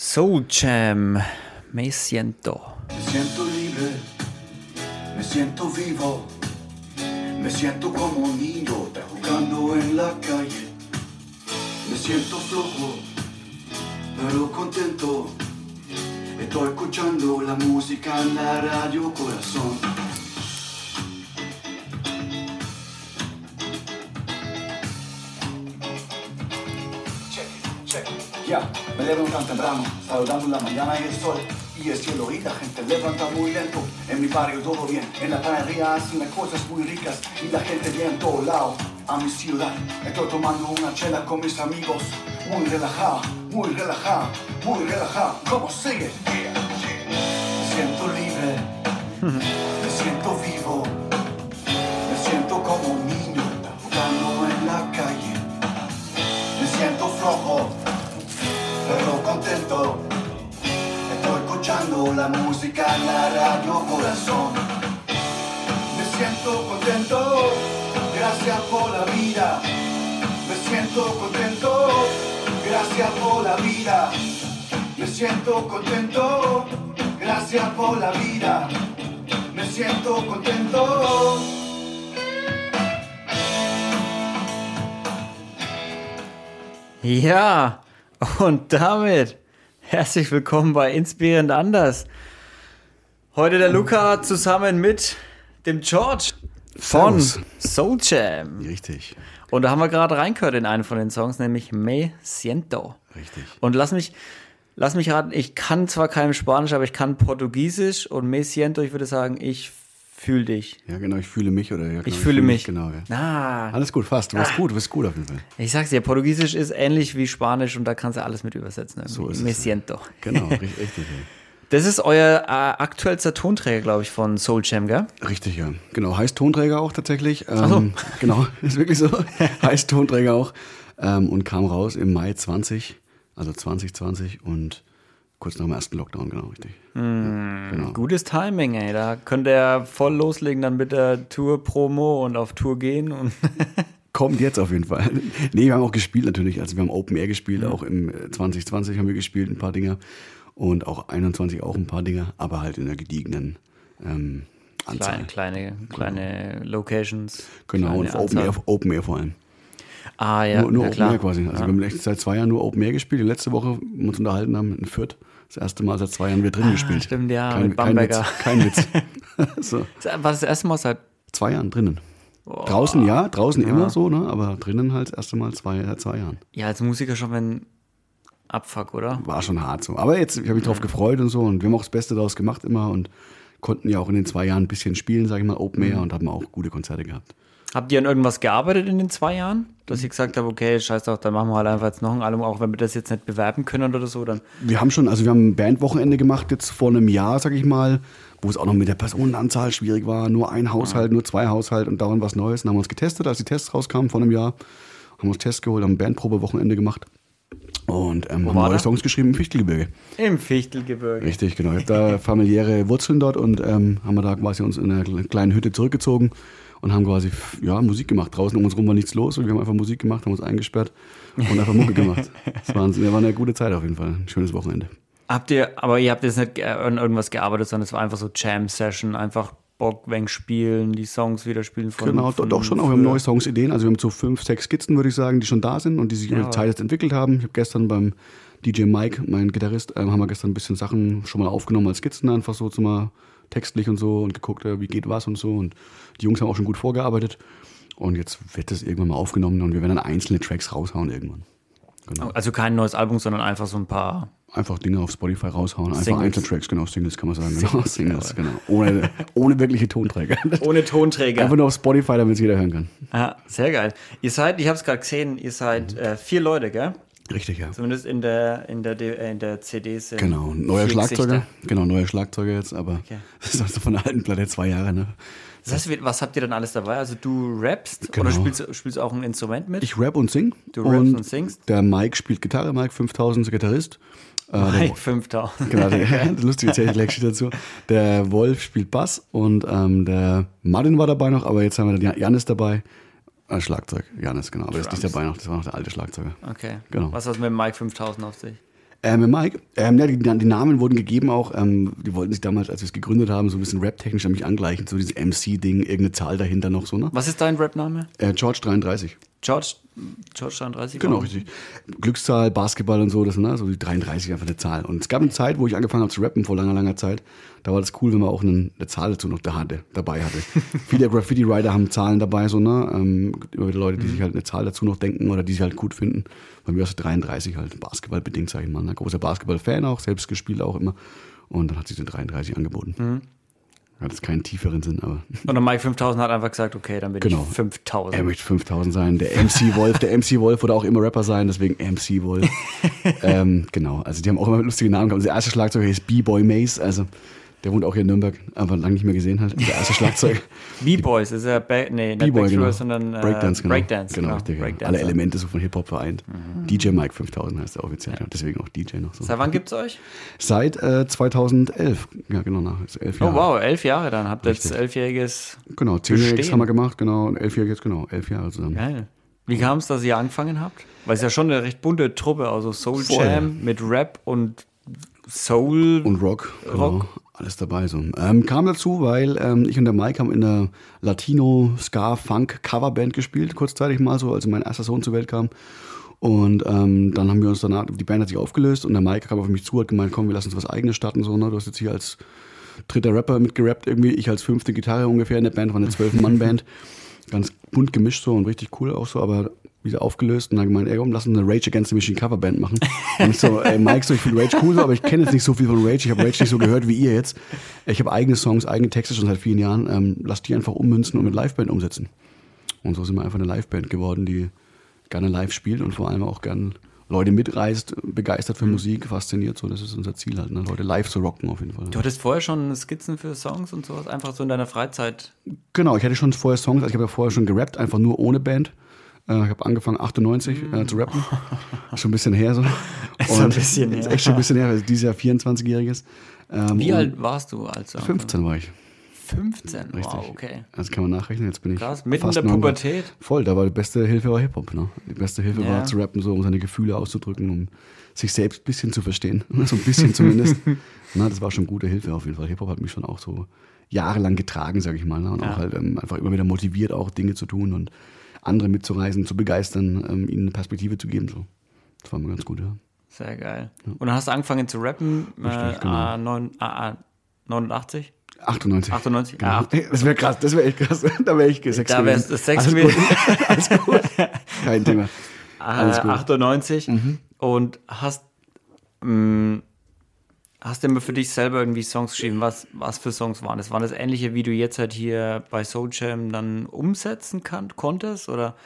Soul Jam, me siento. Me siento libre, me siento vivo, me siento como un niño, jugando en la calle. Me siento flojo, pero contento. Estoy escuchando la música en la radio corazón. Check, check. Ya, me levanto tan temprano, saludando la mañana y el sol y el cielo y la gente levanta muy lento. En mi barrio todo bien, en la panadería hacen las cosas muy ricas y la gente viene en todo lado. A mi ciudad, estoy tomando una chela con mis amigos, muy relajado, muy relajado, muy relajado. ¿Cómo sigue? Me siento libre, me siento vivo, me siento como un niño jugando en la calle. Me siento flojo, pero contento. Estoy escuchando la música en la radio corazón. Me siento contento, gracias por la vida. Me siento contento, gracias por la vida. Me siento contento, gracias por la vida. Me siento contento. Ja, und damit herzlich willkommen bei Inspirierend Anders. Heute der Luca zusammen mit dem George von. Soul Jam. Richtig, Und da haben wir gerade reingehört in einen von den Songs, nämlich Me Siento. richtig. Und lass mich, lass mich raten, ich kann zwar kein Spanisch, aber ich kann Portugiesisch und Me Siento, ich würde sagen, ich fühle dich. Ja, genau, ich fühle mich oder ja, genau, Ich fühle mich. Genau, ja. Ah, Alles gut, fast. Du bist gut, du bist gut auf jeden Fall. ich sag's dir, Portugiesisch ist ähnlich wie Spanisch und da kannst du alles mit übersetzen. irgendwie. So ist Me es. Siento. Genau, richtig, richtig, Das ist euer äh, aktuellster Tonträger, glaube ich, von Soul Jam, gell? richtig, ja. Genau, heißt Tonträger auch tatsächlich. Ähm, so. Genau, ist wirklich so. heißt Tonträger auch. Ähm, und kam raus im Mai 20, also 2020 und kurz nach dem ersten Lockdown, genau, richtig. Ja, genau. Gutes Timing, ey. Da könnt ihr voll loslegen dann mit der Tour-Promo und auf Tour gehen und Kommt jetzt auf jeden Fall. Nee, wir haben auch gespielt natürlich. Also wir haben Open Air gespielt, auch im äh, 2020 haben wir gespielt, ein paar Dinger. Und auch 21 auch ein paar Dinger, aber halt in der gediegenen ähm, Anzahl. kleine, kleine, kleine Locations. Genau, kleine und Open Air. Open Air vor allem. Ah, ja, nur nur ja, Open klar. Air quasi. Also wir haben echt seit zwei Jahren nur Open Air gespielt. Die letzte Woche wir uns unterhalten haben in Fürth. Das erste Mal seit zwei Jahren wir drin gespielt. Ah, stimmt, ja, kein, mit kein Witz. Bamberger. Kein Witz. so, War das das erste Mal seit. zwei Jahren drinnen. Draußen ja, draußen immer so, ne? aber drinnen halt das erste Mal zwei, seit zwei Jahren. Ja, als Musiker schon, wenn. Abfuck, oder? War schon hart so. Aber jetzt, ich habe mich drauf gefreut und so und wir haben auch das Beste daraus gemacht immer und konnten ja auch in den zwei Jahren ein bisschen spielen, sage ich mal, Open Mhm. Air und haben auch gute Konzerte gehabt. Habt ihr an irgendwas gearbeitet in den zwei Jahren? Dass ihr gesagt habt, okay, scheiß drauf, dann machen wir halt einfach jetzt noch ein Album, auch wenn wir das jetzt nicht bewerben können oder so, dann. Wir haben schon, also wir haben ein Bandwochenende gemacht jetzt vor einem Jahr, sag ich mal, wo es auch noch mit der Personenanzahl schwierig war. Nur ein Haushalt, nur zwei Haushalte und dauernd was Neues. Dann haben wir uns getestet, als die Tests rauskamen vor einem Jahr. Haben uns Tests geholt, haben ein Bandprobe-Wochenende gemacht und ähm, haben neue das? Songs geschrieben im Fichtelgebirge. Im Fichtelgebirge. Richtig, genau. Ich habe da familiäre Wurzeln dort und ähm, haben wir da quasi uns in einer kleinen Hütte zurückgezogen und haben quasi ja, Musik gemacht. Draußen um uns rum war nichts los und wir haben einfach Musik gemacht, haben uns eingesperrt und einfach Mucke gemacht. Das war, das war eine gute Zeit auf jeden Fall. Ein schönes Wochenende. Habt ihr, aber ihr habt jetzt nicht an irgendwas gearbeitet, sondern es war einfach so Jam-Session, einfach Bock, wenn spielen, die Songs wieder spielen von. Genau, von doch schon. Auch wir haben früher. neue Songs, Ideen. Also wir haben so fünf, sechs Skizzen, würde ich sagen, die schon da sind und die sich über die Zeit jetzt entwickelt haben. Ich habe gestern beim DJ Mike, mein Gitarrist, ähm, haben wir gestern ein bisschen Sachen schon mal aufgenommen als Skizzen, einfach so zum mal textlich und so und geguckt, äh, wie geht was und so. Und die Jungs haben auch schon gut vorgearbeitet. Und jetzt wird das irgendwann mal aufgenommen und wir werden dann einzelne Tracks raushauen irgendwann. Genau. Also kein neues Album, sondern einfach so ein paar. Einfach Dinge auf Spotify raushauen. Einfach Singles. einzelne Tracks, genau, Singles kann man sagen. Genau, Singles, genau. Ohne, ohne wirkliche Tonträger. Ohne Tonträger. Einfach nur auf Spotify, damit es jeder hören kann. Ja, sehr geil. Ihr seid, ich habe es gerade gesehen, ihr seid Mhm. äh, vier Leute, gell? Richtig, ja. Zumindest in der, in der, äh, in der CD sind. Genau, neuer Schlagzeuger. Gesichter. Genau, neuer Schlagzeuger jetzt, aber Okay. das ist also von der alten Platte zwei Jahre, ne? Das heißt, was habt ihr dann alles dabei? Also du rappst Genau. oder spielst, spielst auch ein Instrument mit? Ich rap und sing. Du rappst und singst? Der Mike spielt Gitarre, Mike 5000 ist Gitarrist. Äh, Mike 5000. genau, der, lustige gleich dazu. Der Wolf spielt Bass und ähm, der Martin war dabei noch, aber jetzt haben wir den Janis dabei. Äh, Schlagzeug, Janis, genau. Aber der ist nicht dabei noch, das war noch der alte Schlagzeuger. Okay. Genau. Was hat es mit dem Mike 5000 auf sich? Ähm, Mike, ähm, ja, die, die, Namen wurden gegeben auch, ähm, die wollten sich damals, als wir es gegründet haben, so ein bisschen rap-technisch an mich angleichen, so dieses MC-Ding, irgendeine Zahl dahinter noch so, ne? Was ist dein Rap-Name? Äh, George 33. George, George 33? Genau, richtig. Glückszahl, Basketball und so, das, ne? so die 33 einfach eine Zahl. Und es gab eine Zeit, wo ich angefangen habe zu rappen, vor langer, langer Zeit. Da war das cool, wenn man auch eine, eine Zahl dazu noch da hatte, dabei hatte. Viele Graffiti-Writer haben Zahlen dabei, so, ne? Ähm, immer wieder Leute, die mhm. sich halt eine Zahl dazu noch denken oder die sich halt gut finden. Bei mir war es 33 halt, basketballbedingt, sag ich mal. Ein ne? großer Basketball-Fan auch, selbst gespielt auch immer. Und dann hat sich den 33 angeboten. Mhm. Hat es keinen tieferen Sinn, aber. Und der Mike 5000 hat einfach gesagt, okay, dann bin genau. ich 5000. Er möchte 5000 sein. Der MC Wolf, der MC Wolf wurde auch immer Rapper sein, deswegen MC Wolf. ähm, genau, also die haben auch immer lustige Namen gehabt. Der erste Schlagzeuger hieß B-Boy Mace, also der wohnt auch hier in Nürnberg, aber lange nicht mehr gesehen halt. Der erste Schlagzeug. B-Boys ist ja, ba nee, nicht B-Boy, genau. sondern äh, Breakdance, genau. Breakdance, genau. genau. Richtig, Breakdance, Alle Elemente so von Hip-Hop vereint. Mhm. DJ Mike 5000 heißt er offiziell, ja. deswegen auch DJ noch so. Seit wann gibt's euch? Seit äh, 2011, ja genau, nach elf Jahre. Oh wow, elf Jahre dann, habt ihr jetzt elfjähriges Genau, zehnjähriges haben wir gemacht, genau, und elfjähriges, genau, elf Jahre zusammen. Geil. Wie kam es, dass ihr angefangen habt? Weil es ja schon eine recht bunte Truppe, also Soul Voll. Jam mit Rap und Soul. Und Rock. Rock. Genau alles dabei. So. Ähm, kam dazu, weil ähm, ich und der Mike haben in der Latino Ska Funk Coverband gespielt, kurzzeitig mal so, als mein erster Sohn zur Welt kam. Und ähm, dann haben wir uns danach, die Band hat sich aufgelöst und der Mike kam auf mich zu, hat gemeint, komm, wir lassen uns was eigenes starten. So, ne? Du hast jetzt hier als dritter Rapper mitgerappt irgendwie, ich als fünfte Gitarre ungefähr in der Band, war eine zwölf-Mann-Band. Ganz bunt gemischt so und richtig cool auch so, aber wieder aufgelöst und dann gemeint, ey komm, lass uns eine Rage Against the Machine Coverband machen. Und ich so, ey Mike, so, ich finde Rage cool, so, aber ich kenne jetzt nicht so viel von Rage, ich habe Rage nicht so gehört wie ihr jetzt. Ich habe eigene Songs, eigene Texte schon seit vielen Jahren, ähm, lass die einfach ummünzen und mit Liveband umsetzen. Und so sind wir einfach eine Liveband geworden, die gerne live spielt und vor allem auch gerne Leute mitreist, begeistert für mhm. Musik, fasziniert. So, das ist unser Ziel halt, ne? Leute live zu rocken auf jeden Fall. Du hattest vorher schon Skizzen für Songs und sowas, einfach so in deiner Freizeit? Genau, ich hatte schon vorher Songs, also ich habe ja vorher schon gerappt, einfach nur ohne Band. Äh, ich habe angefangen 98 äh, zu rappen. schon ein bisschen her so. ist ein bisschen her. Ist echt schon ein bisschen her, weil dieses Jahr 24-jähriges. Ähm, Wie alt warst du als 15 war ich. 15, Richtig. wow, okay. Das kann man nachrechnen, jetzt bin ich Krass, mitten in der Pubertät. Voll, da war die beste Hilfe war Hip-Hop, ne? Die beste Hilfe ja. war zu rappen, so um seine Gefühle auszudrücken, um sich selbst ein bisschen zu verstehen. so ein bisschen zumindest. Na, das war schon gute Hilfe auf jeden Fall. Hip-Hop hat mich schon auch so jahrelang getragen, sag ich mal. Ne? Und ja. auch halt ähm, einfach immer wieder motiviert, auch Dinge zu tun und andere mitzureisen, zu begeistern, ähm, ihnen eine Perspektive zu geben. So. Das war mir ganz gut, ja. Sehr geil. Ja. Und dann hast du angefangen zu rappen, äh, genau. A9, A, 89? 98. 98? Genau. Ah, das wäre krass, das wäre echt krass. Da wäre ich Sex Da wäre es Sex Alles gut. Alles gut. Kein Thema. Alles gut. 98 mhm. und hast mh, mm, Hast du immer für dich selber irgendwie Songs geschrieben? Was, was für Songs waren das? Waren das ähnliche, wie du jetzt halt hier bei Soul Jam dann umsetzen kann, konntest? Oder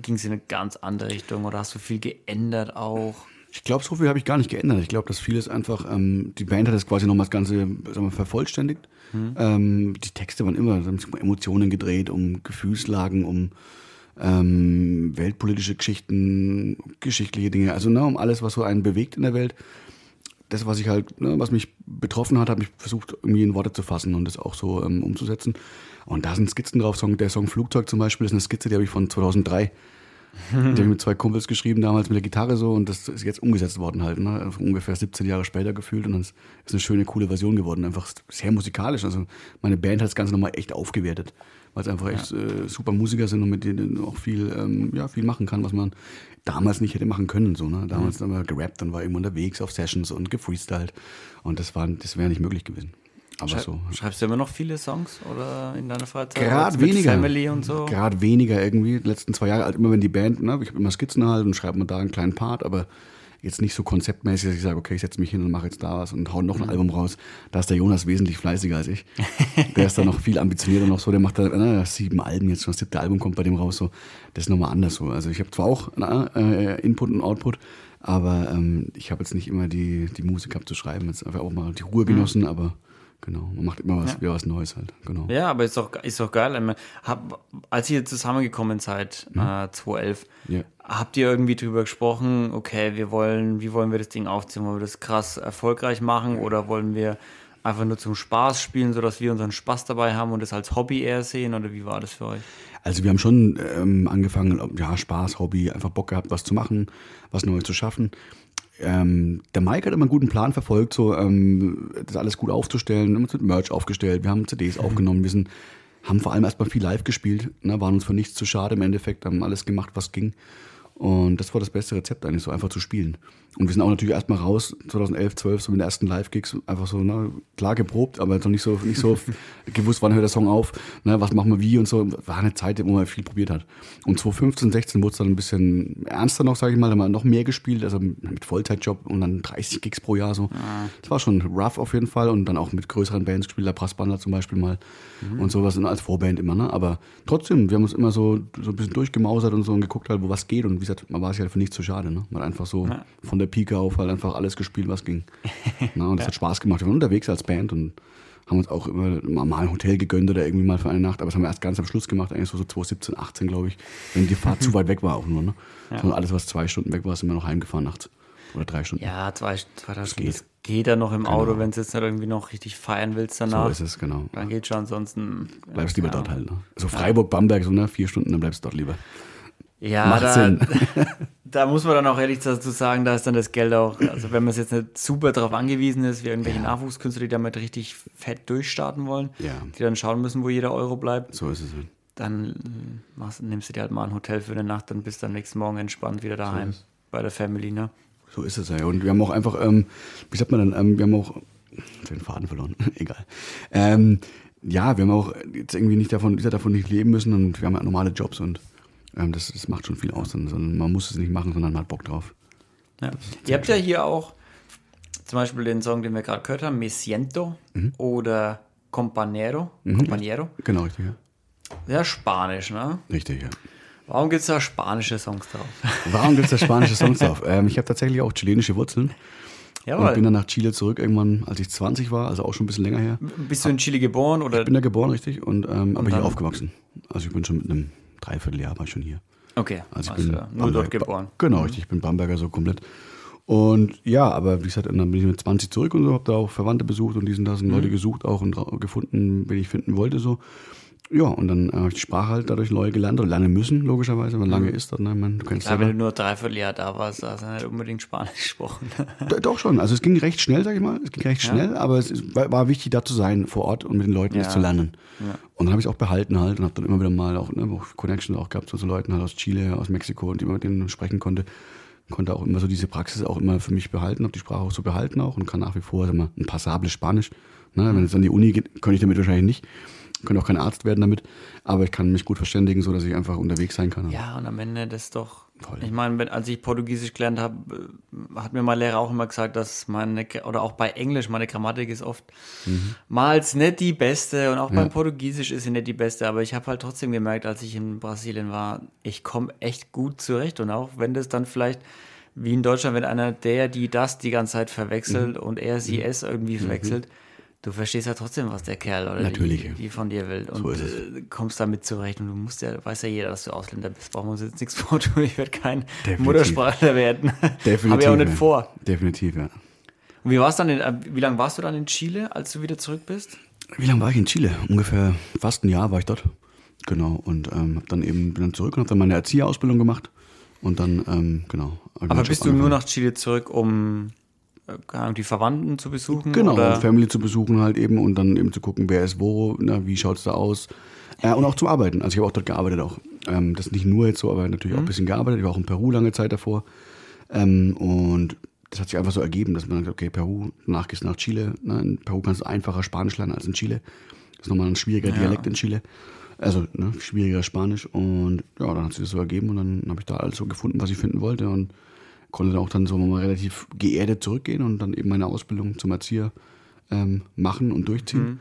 ging es in eine ganz andere Richtung? Oder hast du viel geändert auch? Ich glaube, so viel habe ich gar nicht geändert. Ich glaube, dass vieles einfach, ähm, die Band hat das quasi nochmal das Ganze sagen wir, vervollständigt. Hm. Ähm, die Texte waren immer um Emotionen gedreht, um Gefühlslagen, um ähm, weltpolitische Geschichten, geschichtliche Dinge, also ne, um alles, was so einen bewegt in der Welt das, was ich halt, ne, was mich betroffen hat, habe ich versucht, irgendwie in Worte zu fassen und das auch so ähm, umzusetzen. Und da sind Skizzen drauf. Der Song Flugzeug zum Beispiel ist eine Skizze, die habe ich von 2003. die habe ich mit zwei Kumpels geschrieben, damals mit der Gitarre so, und das ist jetzt umgesetzt worden halt, ne? Also ungefähr 17 Jahre später gefühlt. Und dann ist eine schöne, coole Version geworden. Einfach sehr musikalisch. Also meine Band hat das Ganze nochmal echt aufgewertet weil es einfach echt äh, super Musiker sind und mit denen auch viel, ähm, ja, viel machen kann, was man damals nicht hätte machen können. So, ne? Damals mhm. haben wir gerappt, dann war irgendwo unterwegs auf Sessions und gefreestylt. Und das, war, das wäre nicht möglich gewesen. Aber Schrei so. Schreibst du immer noch viele Songs oder in deiner Freizeit? Gerade weniger. Family und so? Gerade weniger irgendwie. Die letzten zwei Jahre, halt immer wenn die Band, ne, ich habe immer Skizzen halt und schreibe mal da einen kleinen Part, aber jetzt nicht so konzeptmäßig, dass ich sage, okay, ich setze mich hin und mache jetzt da was und hau noch ein mhm. Album raus. Da ist der Jonas wesentlich fleißiger als ich. der ist da noch viel ambitionierter noch so, der macht da na, sieben Alben jetzt schon, das siebte Album kommt bei dem raus so. Das ist nochmal anders so. Also ich habe zwar auch na, äh, Input und Output, aber ähm, ich habe jetzt nicht immer die, die Musik gehabt zu schreiben, jetzt einfach auch mal die Ruhe mhm. genossen, mhm. aber Genau, man macht immer was, ja. wieder was Neues halt. Genau. Ja, aber ist doch, ist doch geil. Hab, als ihr zusammengekommen seid, mhm. äh, 2011, ja. habt ihr irgendwie drüber gesprochen, okay, wir wollen, wie wollen wir das Ding aufziehen? Wollen wir das krass erfolgreich machen oder wollen wir einfach nur zum Spaß spielen, sodass wir unseren Spaß dabei haben und das als Hobby eher sehen? Oder wie war das für euch? Also wir haben schon ähm, angefangen, ja, Spaß, Hobby, einfach Bock gehabt, was zu machen, was Neues zu schaffen ähm, der Mike hat immer einen guten Plan verfolgt, so ähm, das alles gut aufzustellen. Wir haben uns mit Merch aufgestellt, wir haben CDs aufgenommen, wir sind, haben vor allem erstmal viel live gespielt, ne, waren uns für nichts zu schade im Endeffekt, haben alles gemacht, was ging. Und das war das beste Rezept eigentlich, so einfach zu spielen. Und wir sind auch natürlich erstmal raus, 2011, 12, so mit den ersten Live-Gigs, einfach so, ne, klar geprobt, aber noch nicht so, nicht so gewusst, wann hört der Song auf, ne, was machen wir wie und so. War eine Zeit, wo man viel probiert hat. Und 2015, 16 wurde es dann ein bisschen ernster noch, sage ich mal, da haben wir noch mehr gespielt, also mit Vollzeitjob und dann 30 Gigs pro Jahr so. Das war schon rough auf jeden Fall und dann auch mit größeren Bands gespielt, der Brassbander zum Beispiel mal mhm. und sowas als Vorband immer, ne. Aber trotzdem, wir haben uns immer so, so ein bisschen durchgemausert und so und geguckt halt, wo was geht und wie gesagt, man war sich halt für nichts zu schade, ne. Man hat einfach so ja. von der Pike auf halt einfach alles gespielt, was ging. Na, und das ja. hat Spaß gemacht. Wir waren unterwegs als Band und haben uns auch immer mal ein Hotel gegönnt oder irgendwie mal für eine Nacht, aber das haben wir erst ganz am Schluss gemacht, eigentlich so, so 2017, 18, glaube ich, wenn die Fahrt zu weit weg war auch nur. Ne? Ja. So, alles, was zwei Stunden weg war, sind wir noch heimgefahren nachts. Oder drei Stunden. Ja, zwei, zwei drei Stunden. Das geht ja noch im genau. Auto, wenn du jetzt nicht irgendwie noch richtig feiern willst danach. So ist es, genau. Dann geht schon, ansonsten. Bleibst lieber ja. dort halt. Ne? So Freiburg, Bamberg, so ne, vier Stunden, dann bleibst du dort lieber. Ja, Macht da, Sinn. da muss man dann auch ehrlich dazu sagen, da ist dann das Geld auch, also wenn man jetzt nicht super darauf angewiesen ist, wie irgendwelche ja. Nachwuchskünstler, die damit richtig fett durchstarten wollen, ja. die dann schauen müssen, wo jeder Euro bleibt. So ist es. Halt. Dann machst, nimmst du dir halt mal ein Hotel für eine Nacht und bist dann nächsten Morgen entspannt wieder daheim so bei der Family, ne? So ist es ja. Und wir haben auch einfach, ähm, wie sagt man dann, ähm, wir haben auch den Faden verloren, egal. Ähm, ja, wir haben auch jetzt irgendwie nicht davon, davon nicht leben müssen und wir haben ja normale Jobs und das, das macht schon viel aus. Sondern man muss es nicht machen, sondern man hat Bock drauf. Ja. Ihr habt ja hier auch zum Beispiel den Song, den wir gerade gehört haben, Me Siento mhm. oder Compañero. Mhm. Compañero. Genau, richtig, ja. Ja, Spanisch, ne? Richtig, ja. Warum gibt es da spanische Songs drauf? Warum gibt es da spanische Songs drauf? Ähm, ich habe tatsächlich auch chilenische Wurzeln. Jawohl. Und bin dann nach Chile zurück, irgendwann, als ich 20 war, also auch schon ein bisschen länger her. Bist du in Chile geboren? Oder? Ich bin da geboren, richtig, und, ähm, und aber hier aufgewachsen. Also ich bin schon mit einem Dreivierteljahr war ich schon hier. Okay. Also ich bin nur dort geboren. Genau, richtig. Ich bin Bamberger so komplett. Und ja, aber wie gesagt, dann bin ich mit 20 zurück und so, habe da auch Verwandte besucht und diesen, das mhm. Leute gesucht auch und gefunden, wen ich finden wollte so. Ja, und dann habe ich die Sprache halt dadurch neu gelernt oder lernen müssen, logischerweise, weil lange mhm. ist das. Ne? Man, du kennst Klar, wenn du nur dreiviertel Jahr da warst, hast du nicht unbedingt Spanisch gesprochen. Doch schon, also es ging recht schnell, sag ich mal. Es ging recht ja. schnell, aber es war, war, wichtig, da zu sein vor Ort und mit den Leuten ja. das zu lernen. Ja. Und dann habe ich es auch behalten halt und habe dann immer wieder mal auch, ne, Connections auch gehabt zu so Leuten halt aus Chile, aus Mexiko und die man mit denen sprechen konnte. Konnte auch immer so diese Praxis auch immer für mich behalten, habe die Sprache auch so behalten auch und kann nach wie vor, sag mal, ein passables Spanisch. Ne? Wenn es an die Uni geht, könnte ich damit wahrscheinlich nicht könnte auch kein Arzt werden damit, aber ich kann mich gut verständigen, so dass ich einfach unterwegs sein kann. Ja, und am Ende das ist doch. Toll. Ich meine, als ich Portugiesisch gelernt habe, äh, hat mir mein Lehrer auch immer gesagt, dass meine, oder auch bei Englisch, meine Grammatik ist oft mhm. mal nicht die beste und auch ja. beim Portugiesisch ist sie nicht die beste, aber ich habe halt trotzdem gemerkt, als ich in Brasilien war, ich komme echt gut zurecht und auch wenn das dann vielleicht wie in Deutschland, wenn einer der, die das die ganze Zeit verwechselt mhm. und er sie mhm. es irgendwie verwechselt, mhm du verstehst ja trotzdem, was der Kerl oder Natürlich. Die, die von dir will. Und so äh, kommst damit zurecht. Und du musst ja, weiß ja jeder, dass du Ausländer bist. Brauchen wir uns jetzt nichts vortun. Ich werde kein Definitiv. Muttersprachler werden. Definitiv. Habe ich auch nicht vor. Definitiv, ja. Und wie, war's dann in, äh, wie lange warst du dann in Chile, als du wieder zurück bist? Wie lange war ich in Chile? Ungefähr fast ein Jahr war ich dort. Genau. Und ähm, hab dann eben bin dann zurück und habe dann meine Erzieherausbildung gemacht. Und dann, ähm, genau. Aber bist du nur nach Chile zurück, um die Verwandten zu besuchen? Genau, oder? Family zu besuchen halt eben und dann eben zu gucken, wer ist wo, na, wie schaut es da aus. Äh, und auch zum Arbeiten. Also ich habe auch dort gearbeitet auch. Ähm, das nicht nur jetzt so, aber natürlich mhm. auch ein bisschen gearbeitet. Ich war auch in Peru lange Zeit davor. Ähm, und das hat sich einfach so ergeben, dass man sagt, okay, Peru, danach gehst du nach Chile. Ne? In Peru kannst du einfacher Spanisch lernen als in Chile. Das ist nochmal ein schwieriger ja. Dialekt in Chile. Also ne, schwieriger Spanisch. Und ja, dann hat sich das so ergeben und dann habe ich da alles so gefunden, was ich finden wollte. Und konnte dann auch dann so mal relativ geerdet zurückgehen und dann eben meine Ausbildung zum Erzieher ähm, machen und durchziehen.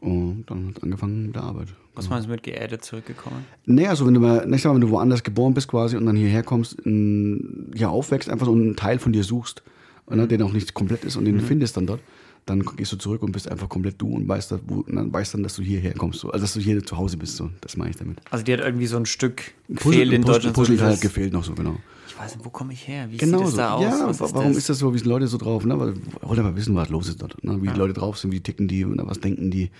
Mhm. Und dann hat angefangen mit der Arbeit. Was meinst du mit geerdet zurückgekommen? Naja, also wenn du mal, nicht mal, wenn du woanders geboren bist quasi und dann hierher kommst, in, hier aufwächst, einfach so einen Teil von dir suchst, ne, mhm. der noch nicht komplett ist und den mhm. findest dann dort, dann gehst du zurück und bist einfach komplett du und weißt, wo, dann, weißt dann, dass du hierher kommst. So. Also dass du hier zu Hause bist, so. das meine ich damit. Also dir hat irgendwie so ein Stück gefehlt in Deutschland. Puzzleteil so gefehlt noch so, genau. Ich weiß nicht, wo komme ich her? Wie Genau sieht es so. da aus? Ja, Was warum das? ist das so? Wie sind Leute so drauf? Ne? Weil- Wollen wir wissen, was los ist dort. Ne? Wie die Leute drauf sind, wie ticken die, ne? was denken die,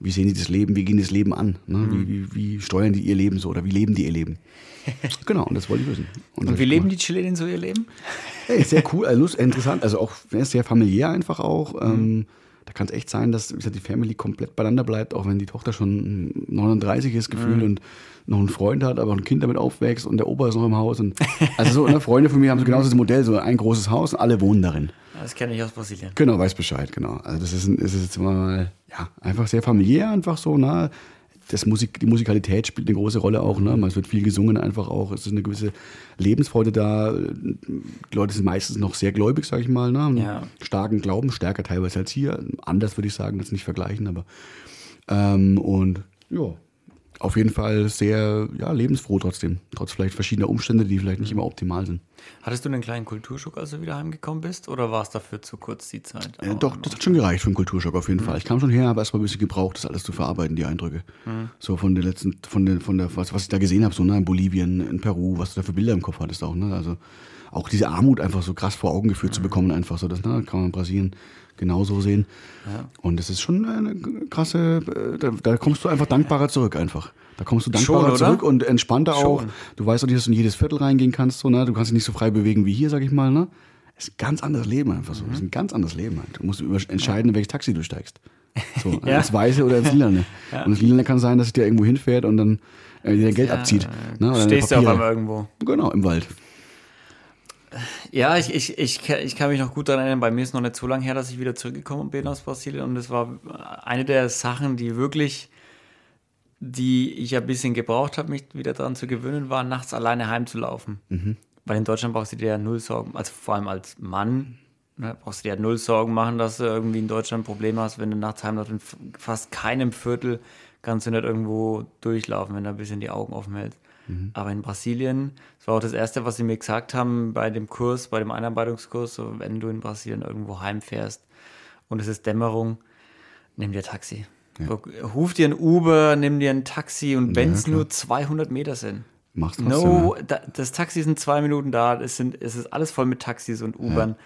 wie sehen die das Leben, wie gehen die das Leben an? Ne? Mhm. Wie, wie, wie steuern die ihr Leben so oder wie leben die ihr Leben? genau, und das wollte ich wissen. Und hab wie leben die Chilenen so ihr Leben? Hey, sehr cool, also interessant, also auch ist sehr familiär einfach auch. Mhm. Ähm, da kann es echt sein, dass gesagt, die Family komplett beieinander bleibt, auch wenn die Tochter schon 39 ist Mhm. gefühlt und noch einen Freund hat, aber auch ein Kind damit aufwächst und der Opa ist noch im Haus. Und, also so, ne, Freunde von mir haben so genau das Modell, so ein großes Haus und alle wohnen darin. Das kenne ich aus Brasilien. Genau, weiß Bescheid, genau. Also das ist, ein- ist jetzt mal, ja, einfach sehr familiär, einfach so, ne? Das Musik, die Musikalität spielt eine große Rolle auch, ne? Es wird viel gesungen einfach auch. Es ist eine gewisse Lebensfreude da. Die Leute sind meistens noch sehr gläubig, sag ich mal, ne? Ja. Starken Glauben, stärker teilweise als hier. Anders würde ich sagen, das nicht vergleichen, aber ähm, und ja, auf jeden Fall sehr ja, lebensfroh trotzdem. Trotz vielleicht verschiedener Umstände, die vielleicht nicht immer optimal sind. Hattest du einen kleinen Kulturschock, als du wieder heimgekommen bist? Oder war es dafür zu kurz die Zeit? Ja, doch, das hat schon gereicht für einen Kulturschock auf jeden Fall. Ich kam schon her, habe erstmal ein bisschen gebraucht, das alles zu verarbeiten, die Eindrücke. So von der letzten, von der, von der, was, was ich da gesehen habe, so ne, in Bolivien, in Peru, was du da für Bilder im Kopf hattest auch, ne? Also auch diese Armut einfach so krass vor Augen geführt zu bekommen, einfach so, das ne, kann man in Brasilien genauso sehen. Und das ist schon eine krasse, äh, da, da kommst du einfach dankbarer zurück einfach. Da kommst du dankbarer Schon, zurück und entspannter auch. Schon. Du weißt auch nicht, dass du in jedes Viertel reingehen kannst, so, ne? Du kannst nicht so frei bewegen wie hier, sag ich mal, ne? Es ist ein ganz anderes Leben einfach so. Es ist ein ganz anderes Leben halt. Du musst entscheiden, in welches Taxi du steigst. So, Ja. ins Weiße oder ins Lilane. Und das Lilane kann sein, dass es dir irgendwo hinfährt und dann äh, dir Geld abzieht. Ne? Stehst du auf einmal irgendwo. Genau, im Wald. Ja, ich, ich, ich, ich kann mich noch gut daran erinnern, bei mir ist noch nicht so lange her, dass ich wieder zurückgekommen bin aus Brasilien und es war eine der Sachen, die wirklich, die ich ein bisschen gebraucht habe, mich wieder daran zu gewöhnen, war, nachts alleine heimzulaufen. Weil in Deutschland brauchst du dir ja null Sorgen, also vor allem als Mann, ne, brauchst du dir ja null Sorgen machen, dass du irgendwie in Deutschland Probleme hast, wenn du nachts heimläufst. In fast keinem Viertel kannst du nicht irgendwo durchlaufen, wenn du ein bisschen die Augen offen hältst. Aber in Brasilien, das war auch das Erste, was sie mir gesagt haben bei dem Kurs, bei dem Einarbeitungskurs, so, wenn du in Brasilien irgendwo heimfährst und es ist Dämmerung, nimm dir Taxi. So, Ruf dir ein Uber, nimm dir ein Taxi und wenn es klar. nur 200 Meter sind. Machst trotzdem, No, da, das Taxi sind zwei Minuten da, es, sind, es ist alles voll mit Taxis und Ubern.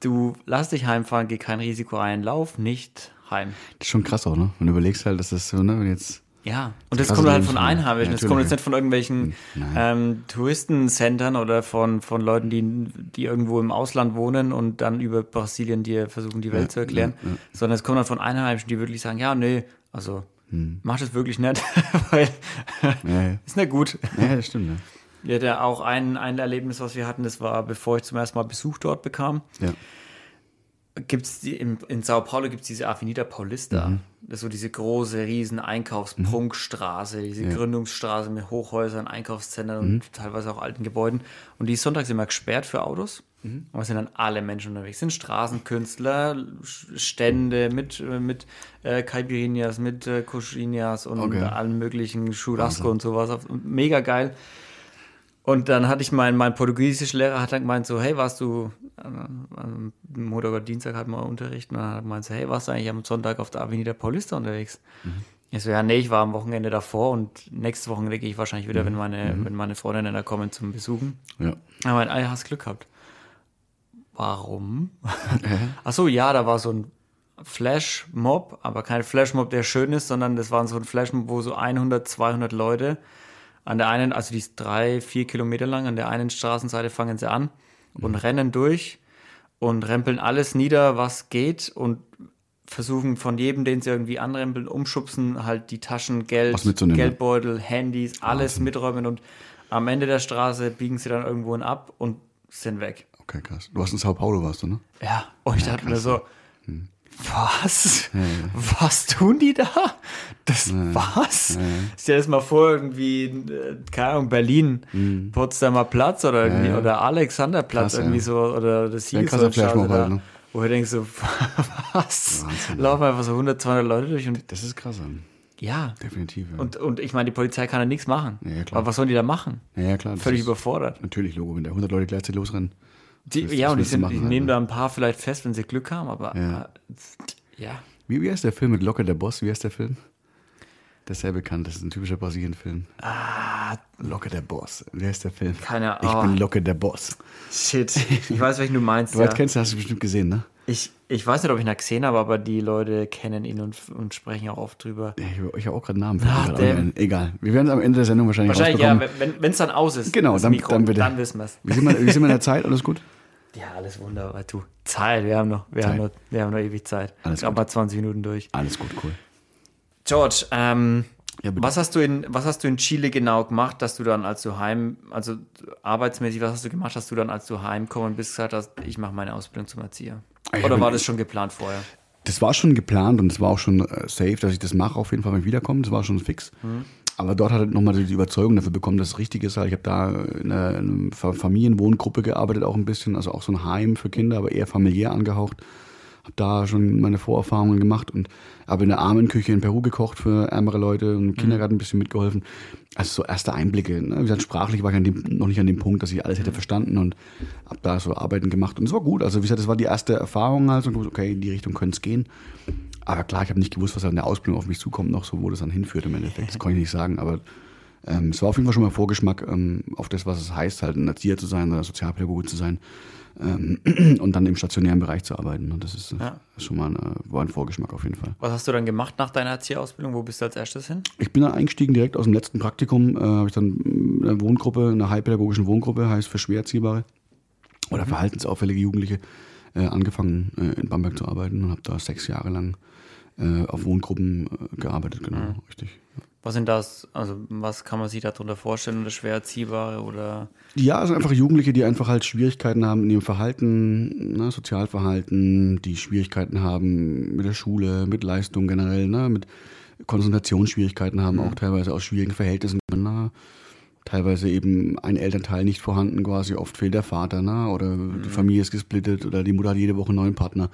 Du lass dich heimfahren, geh kein Risiko ein, lauf nicht heim. Das ist schon krass auch, ne? Wenn du überlegst halt, dass das so, ne, wenn jetzt. Ja, und das krasse kommt halt von. Einheimischen. Ja, das kommt jetzt nicht von irgendwelchen ähm, Touristencentern oder von, von Leuten, die, die irgendwo im Ausland wohnen und dann über Brasilien dir versuchen, die Welt zu erklären, sondern es kommt halt von Einheimischen, die wirklich sagen, ja, nee, also mach das wirklich nicht, weil ja. ist nicht gut. ja das stimmt, ne? Ja auch ein, ein Erlebnis, was wir hatten, das war, bevor ich zum ersten Mal Besuch dort bekam. Ja. Gibt's die, in, in Sao Paulo gibt es diese Avenida Paulista. Das ist so diese große, riesen Einkaufsprunkstraße, diese Gründungsstraße mit Hochhäusern, Einkaufszentren und teilweise auch alten Gebäuden. Und die ist sonntags immer gesperrt für Autos. Aber es sind dann alle Menschen unterwegs. Es sind Straßenkünstler, Stände mit, mit äh, Caipirinhas, mit äh, Coxinhas und Okay. allen möglichen Churrasco und sowas. Mega geil. Und dann hatte ich meinen, mein Portugiesischlehrer hat dann gemeint so, hey, warst du, äh, am Montag oder Dienstag hatten wir Unterricht und dann hat er gemeint so, hey, warst du eigentlich am Sonntag auf der Avenida Paulista unterwegs? Ich so, ja, nee, ich war am Wochenende davor und nächste Wochenende gehe ich wahrscheinlich wieder, wenn meine, wenn meine Freundinnen da kommen zum Besuchen. Ja. Er meint, ah, hast Glück gehabt. Warum? Ach so, ja, da war so ein Flashmob, aber kein Flashmob, der schön ist, sondern das war so ein Flashmob, wo so 100, 200 Leute an der einen, also die ist drei, vier Kilometer lang, an der einen Straßenseite fangen sie an und rennen durch und rempeln alles nieder, was geht und versuchen von jedem, den sie irgendwie anrempeln, umschubsen, halt die Taschen, Geld, mitzunehmen. Geldbeutel, Handys, alles miträumen und am Ende der Straße biegen sie dann irgendwo ab und sind weg. Okay, krass. Du hast in Sao Paulo warst du, ne? Ja, und ich dachte mir so, Hm. was? Was tun die da? Das was? Stell dir das mal vor, irgendwie, äh, keine Ahnung, Berlin, Potsdamer Platz oder irgendwie, Hm. Ja, ja. oder Alexanderplatz Krass, irgendwie ja. so, oder das krasser so da, halt, ne? wo du denkst so, was? Wahnsinn. Laufen einfach so 100, 200 Leute durch und Das ist krass, ja. ja. definitiv. Ja. Und, und ich meine, die Polizei kann ja nichts machen. Ja, klar. Aber was sollen die da machen? ja, klar. Völlig überfordert. Natürlich, Logo, wenn da 100 Leute gleichzeitig losrennen. Die, Das- ja, das und die, sind, machen die halt, nehmen ne? da ein paar vielleicht fest, wenn sie Glück haben, aber Ja. äh, ja. Wie, wie heißt der Film mit Locker der Boss? Wie heißt der Film? Der ist sehr bekannt, das ist ein typischer Brasilien-Film. Ah, Locke der Boss. Wer ist der Film? Keine Ich Ahnung. bin Locke der Boss. shit. Ich weiß, welchen du meinst. Du ja. ja. kennst, hast du bestimmt gesehen, ne? Ich, ich weiß nicht, ob ich ihn gesehen habe, aber die Leute kennen ihn und, und sprechen auch oft drüber. Ja, ich, ich habe auch gerade Namen. Ach. Egal. Wir werden es am Ende der Sendung wahrscheinlich, Wahrscheinlich, ja, wenn es dann aus ist. Genau, dann- Mikro, dann bitte. Dann wissen wir es. Wie sind, wir, in der Zeit? Alles gut? Ja, alles wunderbar. Du, Zeit, wir haben noch, wir Zeit. haben noch, wir haben noch ewig Zeit. Alles gut. mal 20 Minuten durch. Alles gut, cool. George, ähm, Ja, was, hast du in, was hast du in Chile genau gemacht, dass du dann, als du heim, also arbeitsmäßig, was hast du gemacht, dass du dann, als du heimgekommen bist, gesagt hast, ich mache meine Ausbildung zum Erzieher? Ich Oder hab- war das schon geplant vorher? Das war schon geplant und es war auch schon äh, safe, dass ich das mache, auf jeden Fall, wenn ich wiederkomme. Das war schon fix. Aber dort hat er nochmal die Überzeugung dafür bekommen, dass es richtig ist. Ich habe da in einer, in einer Fa- Familienwohngruppe gearbeitet, auch ein bisschen, also auch so ein Heim für Kinder, aber eher familiär angehaucht. Habe da schon meine Vorerfahrungen gemacht und habe in der Armenküche in Peru gekocht für ärmere Leute und im Kindergarten ein bisschen mitgeholfen. Also so erste Einblicke. Ne? Wie gesagt, sprachlich war ich an dem, noch nicht an dem Punkt, dass ich alles hätte verstanden und habe da so Arbeiten gemacht und es war gut. Also wie gesagt, das war die erste Erfahrung halt und okay, in die Richtung könnte es gehen. Aber klar, ich habe nicht gewusst, was an der Ausbildung auf mich zukommt, noch so, wo das dann hinführt im Endeffekt. Das kann ich nicht sagen, aber ähm, es war auf jeden Fall schon mal Vorgeschmack ähm, auf das, was es heißt, halt ein Erzieher zu sein oder Sozialpädagoge zu sein ähm, und dann im stationären Bereich zu arbeiten. Und das ist, Ja. schon mal ein, äh, war ein Vorgeschmack auf jeden Fall. Was hast du dann gemacht nach deiner Erzieherausbildung? Wo bist du als erstes hin? Ich bin dann eingestiegen direkt aus dem letzten Praktikum, äh, habe ich dann in einer Wohngruppe, einer heilpädagogischen Wohngruppe, heißt für schwer Erziehbare oder verhaltensauffällige Jugendliche, äh, angefangen äh, in Bamberg zu arbeiten und habe da sechs Jahre lang äh, auf Wohngruppen äh, gearbeitet, genau, richtig. Was sind das, also was kann man sich darunter vorstellen, oder schwer erziehbare oder? Ja, also einfach Jugendliche, die einfach halt Schwierigkeiten haben in ihrem Verhalten, ne, Sozialverhalten, die Schwierigkeiten haben mit der Schule, mit Leistung generell, ne, mit Konzentrationsschwierigkeiten haben, auch teilweise aus schwierigen Verhältnissen, ne, teilweise eben ein Elternteil nicht vorhanden quasi, oft fehlt der Vater, ne, oder die Familie ist gesplittet oder die Mutter hat jede Woche einen neuen Partner.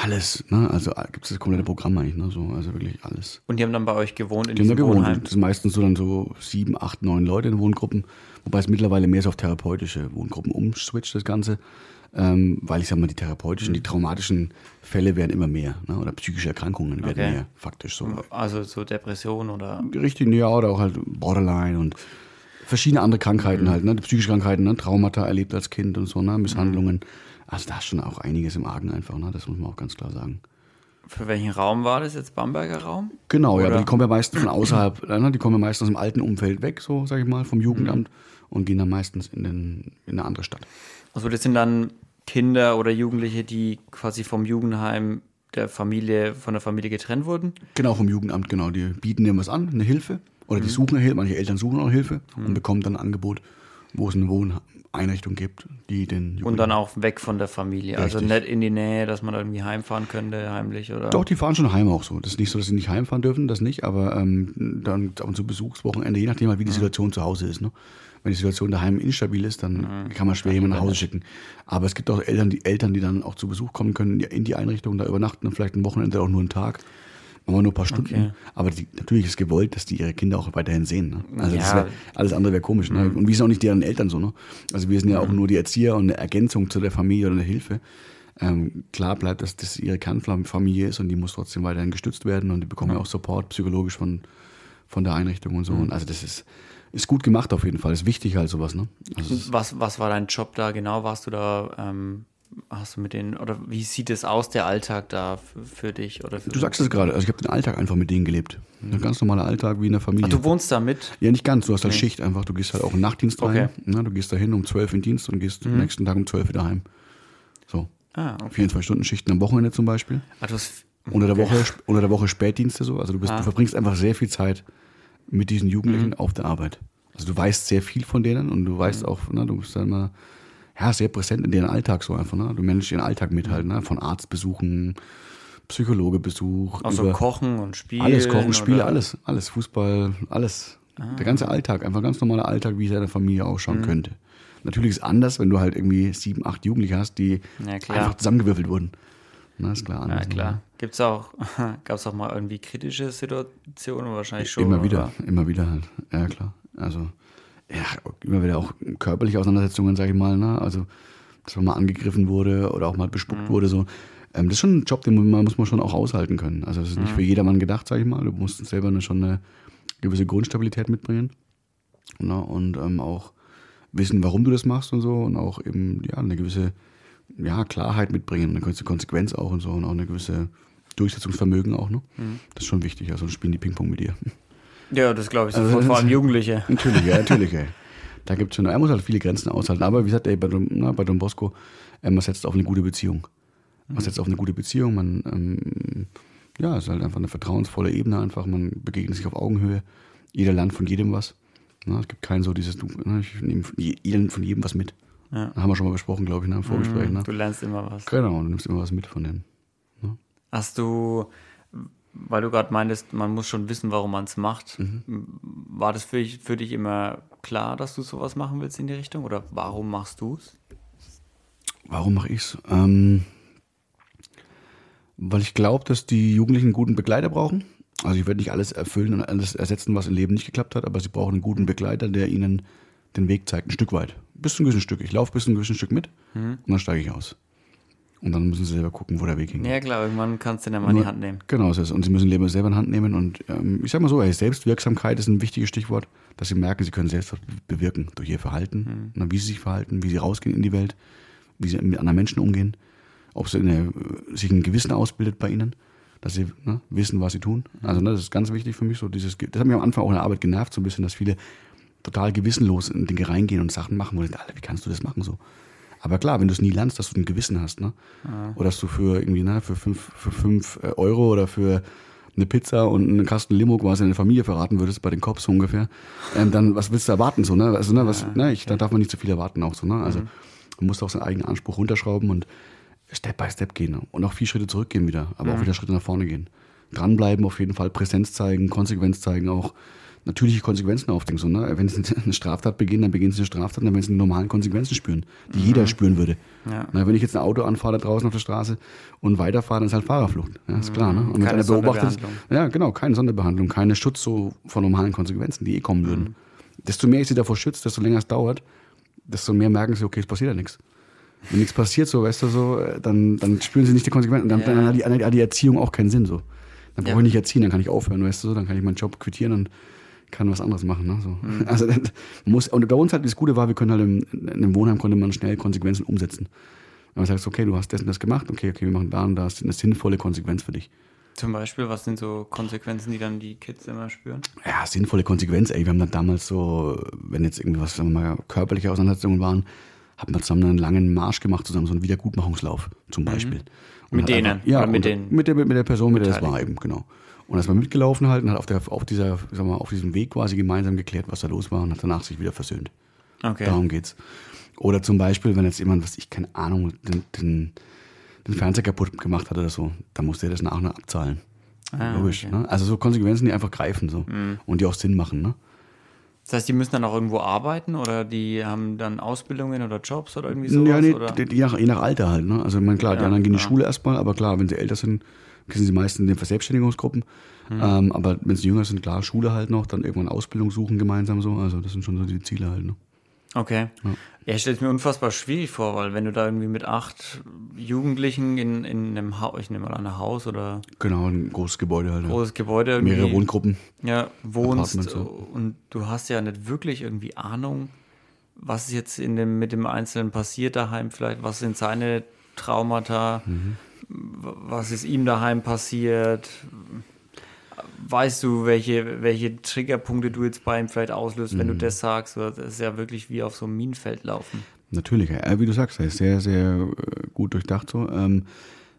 Alles, ne, also gibt es das komplette Programm eigentlich, ne, so, also wirklich alles. und die haben dann bei euch gewohnt in Die haben da diesem gewohnt. Wohnheim? Das sind meistens so dann so sieben, acht, neun Leute in Wohngruppen, wobei es mittlerweile mehr so auf therapeutische Wohngruppen umswitcht, das Ganze. Ähm, weil ich sag mal, die therapeutischen, die traumatischen Fälle werden immer mehr, ne? oder psychische Erkrankungen werden Okay. mehr, faktisch so. Also so Depression oder Richtig, ja, oder auch halt Borderline und verschiedene andere Krankheiten Mhm. halt, ne? psychische Krankheiten, ne? Traumata erlebt als Kind und so, ne? Misshandlungen. Mhm. Also da ist schon auch einiges im Argen einfach, ne? das muss man auch ganz klar sagen. für welchen Raum war das jetzt? Bamberger Raum? Genau, ja, Oder? aber die kommen ja meistens von außerhalb, ne? die kommen ja meistens aus dem alten Umfeld weg, so sag ich mal, vom Jugendamt und gehen dann meistens in, den, in eine andere Stadt. Also das sind dann Kinder oder Jugendliche, die quasi vom Jugendheim der Familie, von der Familie getrennt wurden? Genau, vom Jugendamt, genau. Die bieten dir was an, eine Hilfe. Oder Mhm. die suchen eine Hilfe, manche Eltern suchen auch Hilfe und bekommen dann ein Angebot, wo es eine Wohneinrichtung gibt, die den Jugendlichen. Und dann auch weg von der Familie. Also Richtig. nicht in die Nähe, dass man da irgendwie heimfahren könnte, heimlich oder. Doch, die fahren schon heim auch so. Das ist nicht so, dass sie nicht heimfahren dürfen, das nicht, aber ähm, dann ab und zu Besuchswochenende, je nachdem halt, wie die Situation zu Hause ist. Ne? Wenn die Situation daheim instabil ist, dann kann man schwer jemanden nach Hause schicken. Aber es gibt auch Eltern, die Eltern, die dann auch zu Besuch kommen können in die- in die Einrichtung, da übernachten und vielleicht ein Wochenende auch nur einen Tag. Aber nur ein paar Stunden. Okay. Aber die, natürlich ist gewollt, dass die ihre Kinder auch weiterhin sehen. Ne? Also Ja. wär, alles andere wäre komisch. Ne? Und wir sind auch nicht deren Eltern so. Ne? Also wir sind ja auch nur die Erzieher und eine Ergänzung zu der Familie oder eine Hilfe. Ähm, klar bleibt, dass das ihre Kernfamilie ist und die muss trotzdem weiterhin gestützt werden und die bekommen ja auch Support psychologisch von, von der Einrichtung und so. Und also das ist, ist gut gemacht auf jeden Fall. Ist wichtig halt sowas. Ne? Also Was, was war dein Job da genau? Warst du da, ähm, hast du mit denen, oder wie sieht es aus, der Alltag da für, für dich? Oder für du sagst es gerade, also ich habe den Alltag einfach mit denen gelebt. Ein ganz normaler Alltag wie in der Familie. Ach, du wohnst da mit? Ja, nicht ganz. Du hast halt Schicht einfach. Du gehst halt auch in den Nachtdienst rein. Okay. Ne? Du gehst da hin um 12 in Dienst und gehst am nächsten Tag um 12 wieder heim. So. Ah, okay. 24 Stunden Schichten am Wochenende zum Beispiel. Ah, du hast, Unter der okay. Woche, unter der Woche Spätdienste so. Also du, bist, Ah. du verbringst einfach sehr viel Zeit mit diesen Jugendlichen Mhm. auf der Arbeit. Also du weißt sehr viel von denen und du weißt Mhm. auch, ne, du bist dann immer ja, sehr präsent in deren Alltag so einfach. Ne? Du managst ihren Alltag mit halt, ne? von Arztbesuchen, Psychologebesuch, auch so über Kochen und Spielen? alles, Kochen, Spiele, Ah. alles, alles, Fußball, alles. Der ganze Alltag, einfach ganz normaler Alltag, wie es in der Familie Mhm. ausschauen könnte. Natürlich ist es anders, wenn du halt irgendwie sieben, acht Jugendliche hast, die Ja, einfach zusammengewürfelt wurden. Na, ist klar. Ja, anders, ne? klar. Gibt's auch, gab es auch mal irgendwie kritische Situationen? Wahrscheinlich schon. Immer wieder, oder? immer wieder halt. Ja, klar. Also, ja, immer wieder auch körperliche Auseinandersetzungen, sag ich mal, ne? Also, dass man mal angegriffen wurde oder auch mal bespuckt Mhm. wurde, so. Ähm, das ist schon ein Job, den man, muss man schon auch aushalten können. Also das ist nicht für jedermann gedacht, sage ich mal. Du musst selber eine, schon eine gewisse Grundstabilität mitbringen. Ne? Und ähm, auch wissen, warum du das machst und so. Und auch eben ja, eine gewisse ja, Klarheit mitbringen, eine gewisse Konsequenz auch und so. Und auch eine gewisse Durchsetzungsvermögen auch. Ne? Das ist schon wichtig. Also spielen die Ping-Pong mit dir. Ja, das glaube ich. Also vor allem Jugendliche. Natürlich, ja, natürlich, ey. Da gibt es schon, er muss halt viele Grenzen aushalten. Aber wie gesagt, ey, bei, Don, na, bei Don Bosco, äh, man setzt auf eine gute Beziehung. Man setzt auf eine gute Beziehung, man, ähm, ja, es ist halt einfach eine vertrauensvolle Ebene einfach, man begegnet sich auf Augenhöhe. Jeder lernt von jedem was. Na, es gibt kein so dieses, na, ich nehme von je- jedem von jedem was mit. Ja. Haben wir schon mal besprochen, glaube ich, ne, im Vorgespräch. Ne? Du lernst immer was. Genau, du nimmst immer was mit von denen. Hast du, weil du gerade meintest, man muss schon wissen, warum man es macht, Mhm. war das für, dich- für dich immer klar, dass du sowas machen willst in die Richtung? Oder warum machst du es? Warum mache ich's? Ähm, weil ich glaube, dass die Jugendlichen einen guten Begleiter brauchen. Also ich werde nicht alles erfüllen und alles ersetzen, was im Leben nicht geklappt hat, aber sie brauchen einen guten Begleiter, der ihnen den Weg zeigt, ein Stück weit. Bis zu einem gewissen Stück. Ich laufe bis zu einem gewissen Stück mit und dann steige ich aus. Und dann müssen sie selber gucken, wo der Weg hingeht. Ja, klar, irgendwann kannst du den ja mal in die Hand nehmen. Genau, so ist es. Und sie müssen selber in Hand nehmen. Und ähm, ich sag mal so, ey, Selbstwirksamkeit ist ein wichtiges Stichwort, dass sie merken, sie können selbst was bewirken durch ihr Verhalten, ne, wie sie sich verhalten, wie sie rausgehen in die Welt, wie sie mit anderen Menschen umgehen, ob sie eine, sich ein Gewissen ausbildet bei ihnen, dass sie ne, wissen, was sie tun. Also ne, das ist ganz wichtig für mich. So dieses, das hat mich am Anfang auch in der Arbeit genervt, so ein bisschen, dass viele total gewissenlos in Dinge reingehen und Sachen machen, wo ich denke, Alter, wie kannst du das machen so? Aber klar, wenn du es nie lernst, dass du ein Gewissen hast, ne? Oder dass du für irgendwie, ne, für fünf, für fünf äh, Euro oder für eine Pizza und einen Kasten Limo quasi eine Familie verraten würdest, bei den Cops so ungefähr, ähm, dann was willst du erwarten so, ne? Also, ne, was, ne, ich, da darf man nicht zu viel erwarten auch so, ne? Also man muss auch seinen eigenen Anspruch runterschrauben und Step by Step gehen ne? und auch vier Schritte zurückgehen wieder, aber auch wieder Schritte nach vorne gehen. Dranbleiben auf jeden Fall, Präsenz zeigen, Konsequenz zeigen, auch natürliche Konsequenzen aufdenken. So, ne? Wenn sie eine Straftat begehen, dann begehen sie eine Straftat, dann werden sie die normalen Konsequenzen spüren, die jeder spüren würde. Ja. Na, wenn ich jetzt ein Auto anfahre da draußen auf der Straße und weiterfahre, dann ist halt Fahrerflucht. Ja, ist klar. Ne? Und wenn Keine einer beobachtet, ja, genau, keine Sonderbehandlung, keine Schutz so von normalen Konsequenzen, die eh kommen würden. Desto mehr ich sie davor schütze, desto länger es dauert, desto mehr merken sie, okay, es passiert ja nichts. Wenn nichts passiert, so, weißt du, so, äh, dann, dann spüren sie nicht die Konsequenzen. Dann, Ja. dann hat, die, hat die Erziehung auch keinen Sinn. So. Dann brauche ich nicht erziehen, dann kann ich aufhören, weißt du, so, dann kann ich meinen Job quittieren und kann was anderes machen. Ne? So. Mhm. Also das muss, und bei uns halt das Gute war, wir können halt im, in einem Wohnheim konnte man schnell Konsequenzen umsetzen. Wenn man sagt, okay, du hast das und das gemacht, okay, okay, wir machen da und da ist eine sinnvolle Konsequenz für dich. Zum Beispiel, was sind so Konsequenzen, die dann die Kids immer spüren? Ja, sinnvolle Konsequenz, ey. Wir haben dann damals so, wenn jetzt irgendwas, sagen wir mal, körperliche Auseinandersetzungen waren, haben wir zusammen einen langen Marsch gemacht, zusammen so einen Wiedergutmachungslauf zum Beispiel. Und Mhm. Mit denen? Einfach, ja, mit und den mit der, mit der Person, mit der das war eben, genau. Und dann ist man mitgelaufen halt und hat auf, der, auf, dieser, sag mal, auf diesem Weg quasi gemeinsam geklärt, was da los war und hat danach sich wieder versöhnt. Okay. Darum geht's. Oder zum Beispiel, wenn jetzt jemand, was ich, keine Ahnung, den, den, den Fernseher kaputt gemacht hat oder so, dann musste er das nach und nach abzahlen. Ah, Logisch. okay. Mhm. Ne? Also so Konsequenzen, die einfach greifen so und die auch Sinn machen. Ne? Das heißt, die müssen dann auch irgendwo arbeiten oder die haben dann Ausbildungen oder Jobs oder irgendwie sowas? Ja, nee, oder? je, nach, je nach Alter halt. Ne? Also ich meine, klar, die Ja, anderen gehen in die. Schule erstmal, aber klar, wenn sie älter sind, sind sie meistens in den Verselbstständigungsgruppen. Mhm. Ähm, aber wenn sie jünger sind, klar, Schule halt noch, dann irgendwann Ausbildung suchen gemeinsam so. Also das sind schon so die Ziele halt. Ne? Okay. Ja, ich stelle es mir unfassbar schwierig vor, weil wenn du da irgendwie mit acht Jugendlichen in, in einem Haus, ich nehme mal an, ein Haus oder Genau, ein großes Gebäude halt. ja. großes Gebäude Mehrere Wohngruppen. ja, wohnst so. und du hast ja nicht wirklich irgendwie Ahnung, was jetzt in dem, mit dem Einzelnen passiert daheim vielleicht, was sind seine Traumata, Mhm. Was ist ihm daheim passiert, weißt du, welche, welche Triggerpunkte du jetzt bei ihm vielleicht auslöst, wenn du Mhm. das sagst, das ist ja wirklich wie auf so einem Minenfeld laufen. Natürlich, ja, wie du sagst, er ist sehr, sehr äh, gut durchdacht so. Ähm,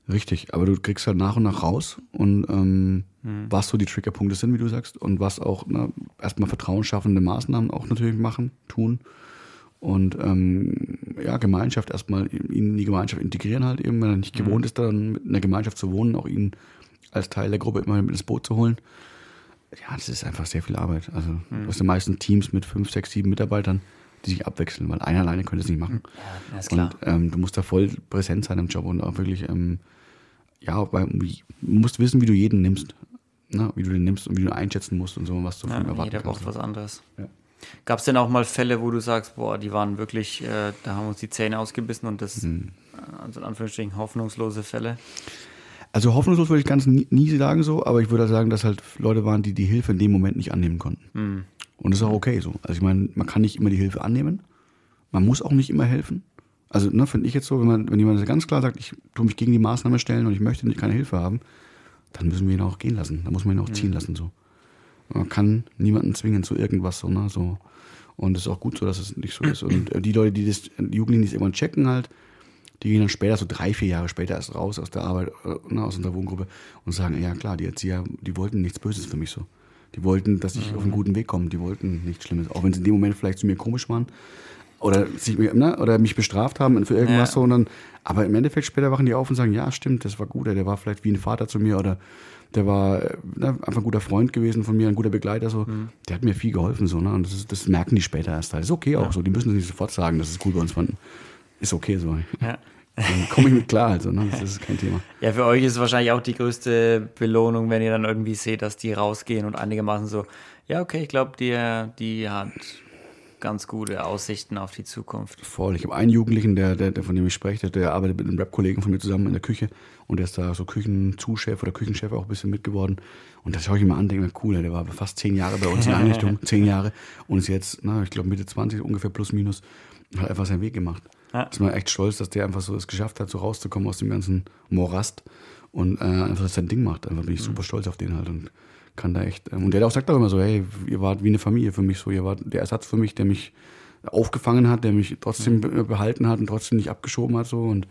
richtig, aber du kriegst halt nach und nach raus und ähm, was so die Triggerpunkte sind, wie du sagst, und was auch ne, erstmal vertrauensschaffende Maßnahmen auch natürlich machen, tun. Und ähm, ja, Gemeinschaft erstmal ihn in die Gemeinschaft integrieren halt eben, wenn er nicht gewohnt ist, dann mit einer Gemeinschaft zu wohnen, auch ihn als Teil der Gruppe immer mit ins Boot zu holen. Ja, das ist einfach sehr viel Arbeit. Also du hast die meisten Teams mit fünf, sechs, sieben Mitarbeitern, die sich abwechseln, weil einer alleine könnte es nicht machen. Ja, ist klar. Und ähm, du musst da voll präsent sein im Job und auch wirklich, ähm, ja, bei, du musst wissen, wie du jeden nimmst. Ne? Wie du den nimmst und wie du einschätzen musst und so, was du von Ja, erwarten jeder kannst. braucht was anderes. Ja. Gab es denn auch mal Fälle, wo du sagst, boah, die waren wirklich, äh, da haben uns die Zähne ausgebissen und das, Hm. äh, also in Anführungsstrichen, hoffnungslose Fälle? Also hoffnungslos würde ich ganz nie, nie sagen so, aber ich würde sagen, dass halt Leute waren, die die Hilfe in dem Moment nicht annehmen konnten. Und das ist auch okay so. Also ich meine, man kann nicht immer die Hilfe annehmen. Man muss auch nicht immer helfen. Also ne, finde ich jetzt so, wenn, man, wenn jemand ganz klar sagt, ich tue mich gegen die Maßnahme stellen und ich möchte nicht keine Hilfe haben, dann müssen wir ihn auch gehen lassen. Dann muss man ihn auch ziehen lassen so. Man kann niemanden zwingen zu irgendwas so, ne, so. Und es ist auch gut so, dass es nicht so ist. Und äh, die Leute, die das, die Jugendlichen, die es irgendwann checken halt, die gehen dann später, so drei, vier Jahre später erst raus aus der Arbeit, äh, ne, aus unserer Wohngruppe und sagen, ja klar, die Erzieher, die wollten nichts Böses für mich so. Die wollten, dass ich auf einen guten Weg komme, die wollten nichts Schlimmes. Auch wenn sie in dem Moment vielleicht zu mir komisch waren oder, sich, ne, oder mich bestraft haben für irgendwas Ja. so. Und dann, aber im Endeffekt später wachen die auf und sagen, ja stimmt, das war gut, der war vielleicht wie ein Vater zu mir oder der war ne, einfach ein guter Freund gewesen von mir, ein guter Begleiter so. Der hat mir viel geholfen so. Ne? Und das, ist, das merken die später erst. halt. ist okay auch so. Die müssen es nicht sofort sagen, dass es cool bei uns fanden. Ist okay so. Ja. Dann komme ich mit klar, also, ne? das ist kein Thema. Ja, für euch ist es wahrscheinlich auch die größte Belohnung, wenn ihr dann irgendwie seht, dass die rausgehen und einigermaßen so, ja, okay, ich glaube, die, die hat ganz gute Aussichten auf die Zukunft. Voll. Ich habe einen Jugendlichen, der, der, der von dem ich spreche, der, arbeitet mit einem Rap-Kollegen von mir zusammen in der Küche und der ist da so Küchenzuschef oder Küchenchef auch ein bisschen mitgeworden. Und das schaue ich mir an, denke mir, cool, der war fast zehn Jahre bei uns in der Einrichtung, zehn Jahre und ist jetzt, na, ich glaube Mitte 20 ungefähr plus minus, hat einfach seinen Weg gemacht. Ja. Ist man echt stolz, dass der einfach so es geschafft hat, so rauszukommen aus dem ganzen Morast und äh, einfach sein Ding macht. Einfach bin ich super stolz auf den halt und kann da echt. Ähm, und der auch sagt auch immer so, hey, ihr wart wie eine Familie für mich so, ihr wart der Ersatz für mich, der mich aufgefangen hat, der mich trotzdem be- behalten hat und trotzdem nicht abgeschoben hat so und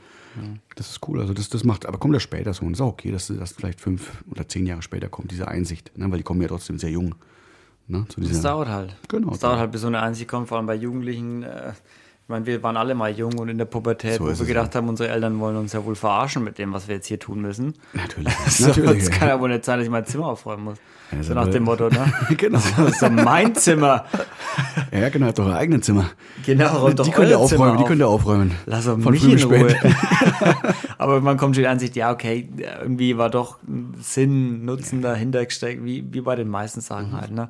das ist cool. Also das, das macht, aber kommt ja später so und ist auch okay, dass das vielleicht fünf oder zehn Jahre später kommt, diese Einsicht, ne? weil die kommen ja trotzdem sehr jung. Ne? Zu Das dieser, dauert halt. Genau. Das dauert halt, bis so eine Einsicht kommt, vor allem bei Jugendlichen. Äh, ich meine, wir waren alle mal jung und in der Pubertät, So wo wir gedacht haben, unsere Eltern wollen uns ja wohl verarschen mit dem, was wir jetzt hier tun müssen. Natürlich. So, natürlich. Es kann ja wohl nicht sein, dass ich mein Zimmer aufräumen muss. Ja, so nach dem Motto, ne? genau. Das ist doch mein Zimmer. Ja, genau, hat doch ein eigenes Zimmer. Genau, räumt die doch könnt ihr aufräumen, die auf. könnt ihr aufräumen. Lass doch Von mich in Ruhe. spät. Aber man kommt schon die Ansicht, ja, okay, irgendwie war doch ein Sinn, Nutzen dahinter gesteckt, wie, wie bei den meisten Mhm. Sachen halt. Ne?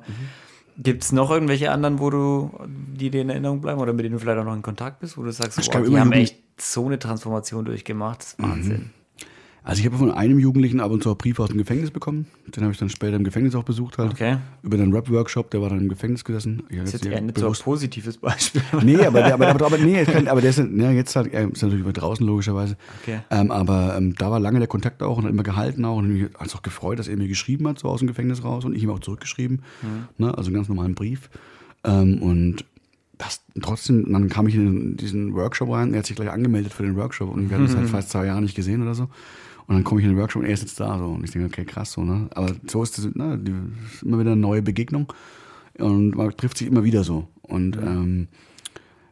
Gibt es noch irgendwelche anderen, wo du, die dir in Erinnerung bleiben oder mit denen du vielleicht auch noch in Kontakt bist, wo du sagst, Ich wow, glaub, die haben echt so eine Transformation durchgemacht, das ist Wahnsinn. Also ich habe von einem Jugendlichen ab und zu auch Briefe aus dem Gefängnis bekommen. Den habe ich dann später im Gefängnis auch besucht halt. Okay. Über den Rap-Workshop, der war dann im Gefängnis gesessen. Ich Das ist jetzt eher nicht so ein bewusst- positives Beispiel. Nee, aber, der, aber, aber, aber, nee, es kann, aber der ist, ja, jetzt halt, er ist natürlich über draußen logischerweise. Okay. Ähm, aber ähm, da war lange der Kontakt auch und hat immer gehalten auch und mich hat es auch gefreut, dass er mir geschrieben hat, so aus dem Gefängnis raus und ich ihm auch zurückgeschrieben. Ne, also einen ganz normalen Brief. Ähm, und das trotzdem, dann kam ich in diesen Workshop rein, er hat sich gleich angemeldet für den Workshop und wir hatten uns halt fast zwei Jahre nicht gesehen oder so. Und dann komme ich in den Workshop und er ist jetzt da so. Und ich denke, okay, krass so, ne? Aber so ist das, ne, die, immer wieder eine neue Begegnung. Und man trifft sich immer wieder so. Und ähm,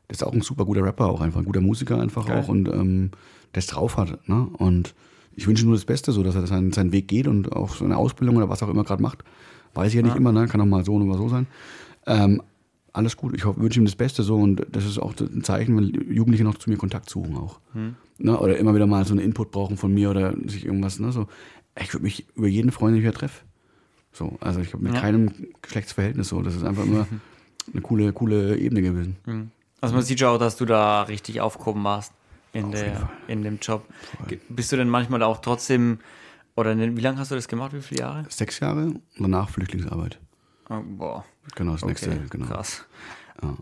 das ist auch ein super guter Rapper, auch einfach ein guter Musiker einfach Geil. auch und ähm, der es drauf hat. Ne? Und ich wünsche nur das Beste, so dass er seinen, seinen Weg geht und auch so eine Ausbildung oder was auch immer gerade macht. Weiß ich ja nicht immer, ne? kann auch mal so und mal so sein. Ähm, alles gut, ich hoffe- wünsche ihm das Beste so und das ist auch ein Zeichen, wenn Jugendliche noch zu mir Kontakt suchen auch. Ne? Oder immer wieder mal so einen Input brauchen von mir oder sich irgendwas, ne? So, ich würde mich über jeden freuen, den ich wieder treffe. So, also ich habe mit Ja. keinem Geschlechtsverhältnis so. Das ist einfach immer eine coole, coole Ebene gewesen. Also man sieht ja auch, dass du da richtig aufgehoben warst in, jeden der, in dem Job. Ge- Bist du denn manchmal auch trotzdem, oder ne- wie lange hast du das gemacht, wie viele Jahre? Sechs Jahre und danach Flüchtlingsarbeit. Oh, boah, Genau, das nächste, okay, genau. krass.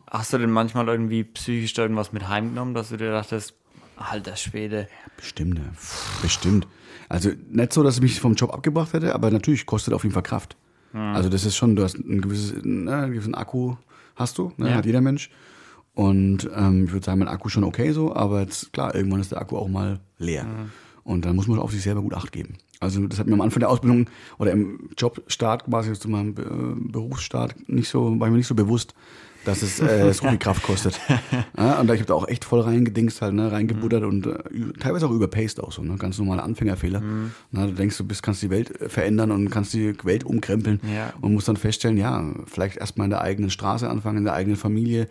Hast du denn manchmal irgendwie psychisch da irgendwas mit heimgenommen, dass du dir dachtest, alter Schwede, Bestimmt, ja. Bestimmt. Also nicht so, dass es mich vom Job abgebracht hätte, aber natürlich kostet auf jeden Fall Kraft. Also das ist schon, du hast ein gewisses, ne, einen gewissen Akku hast du, ne, Ja. hat jeder Mensch. Und ähm, ich würde sagen, mein Akku ist schon okay so, aber jetzt klar, irgendwann ist der Akku auch mal leer. Und dann muss man auf sich selber gut Acht geben. Also das hat mir am Anfang der Ausbildung oder im Jobstart quasi zu meinem äh, Berufsstart nicht so, war mir nicht so bewusst, dass es äh, so viel Kraft kostet. Ja, und da ich habe da auch echt voll reingedingst halt, ne, reingebuttert und äh, teilweise auch überpaced auch so, ne, ganz normale Anfängerfehler. Na, du denkst, du bist, kannst die Welt äh, verändern und kannst die Welt umkrempeln Ja. und musst dann feststellen, ja, vielleicht erstmal in der eigenen Straße anfangen, in der eigenen Familie,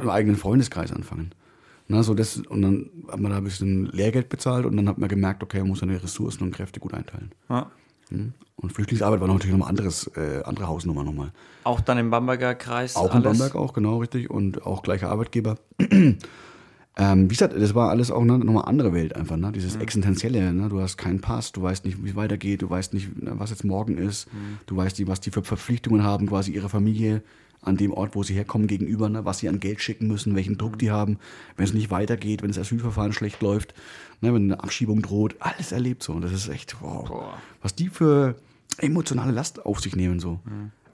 im eigenen Freundeskreis anfangen. Na, so das, und dann hat man da ein bisschen Lehrgeld bezahlt und dann hat man gemerkt, okay, man muss seine Ressourcen und Kräfte gut einteilen. ja. Hm? Und Flüchtlingsarbeit war natürlich nochmal anderes, äh, andere Hausnummer nochmal. Auch dann im Bamberger Kreis? Auch in Bamberg auch, genau, richtig. Und auch gleicher Arbeitgeber. ähm, wie gesagt, das war alles auch ne, nochmal andere Welt einfach, ne? Dieses Existenzielle, ne? Du hast keinen Pass, du weißt nicht, wie es weitergeht, du weißt nicht, ne, was jetzt morgen ist, du weißt nicht, was die für Verpflichtungen haben, quasi ihre Familie an dem Ort, wo sie herkommen, gegenüber, ne? was sie an Geld schicken müssen, welchen Druck die haben, wenn es nicht weitergeht, wenn das Asylverfahren schlecht läuft, ne? wenn eine Abschiebung droht, alles erlebt so. Und das ist echt, wow, Boah. was die für emotionale Last auf sich nehmen, so,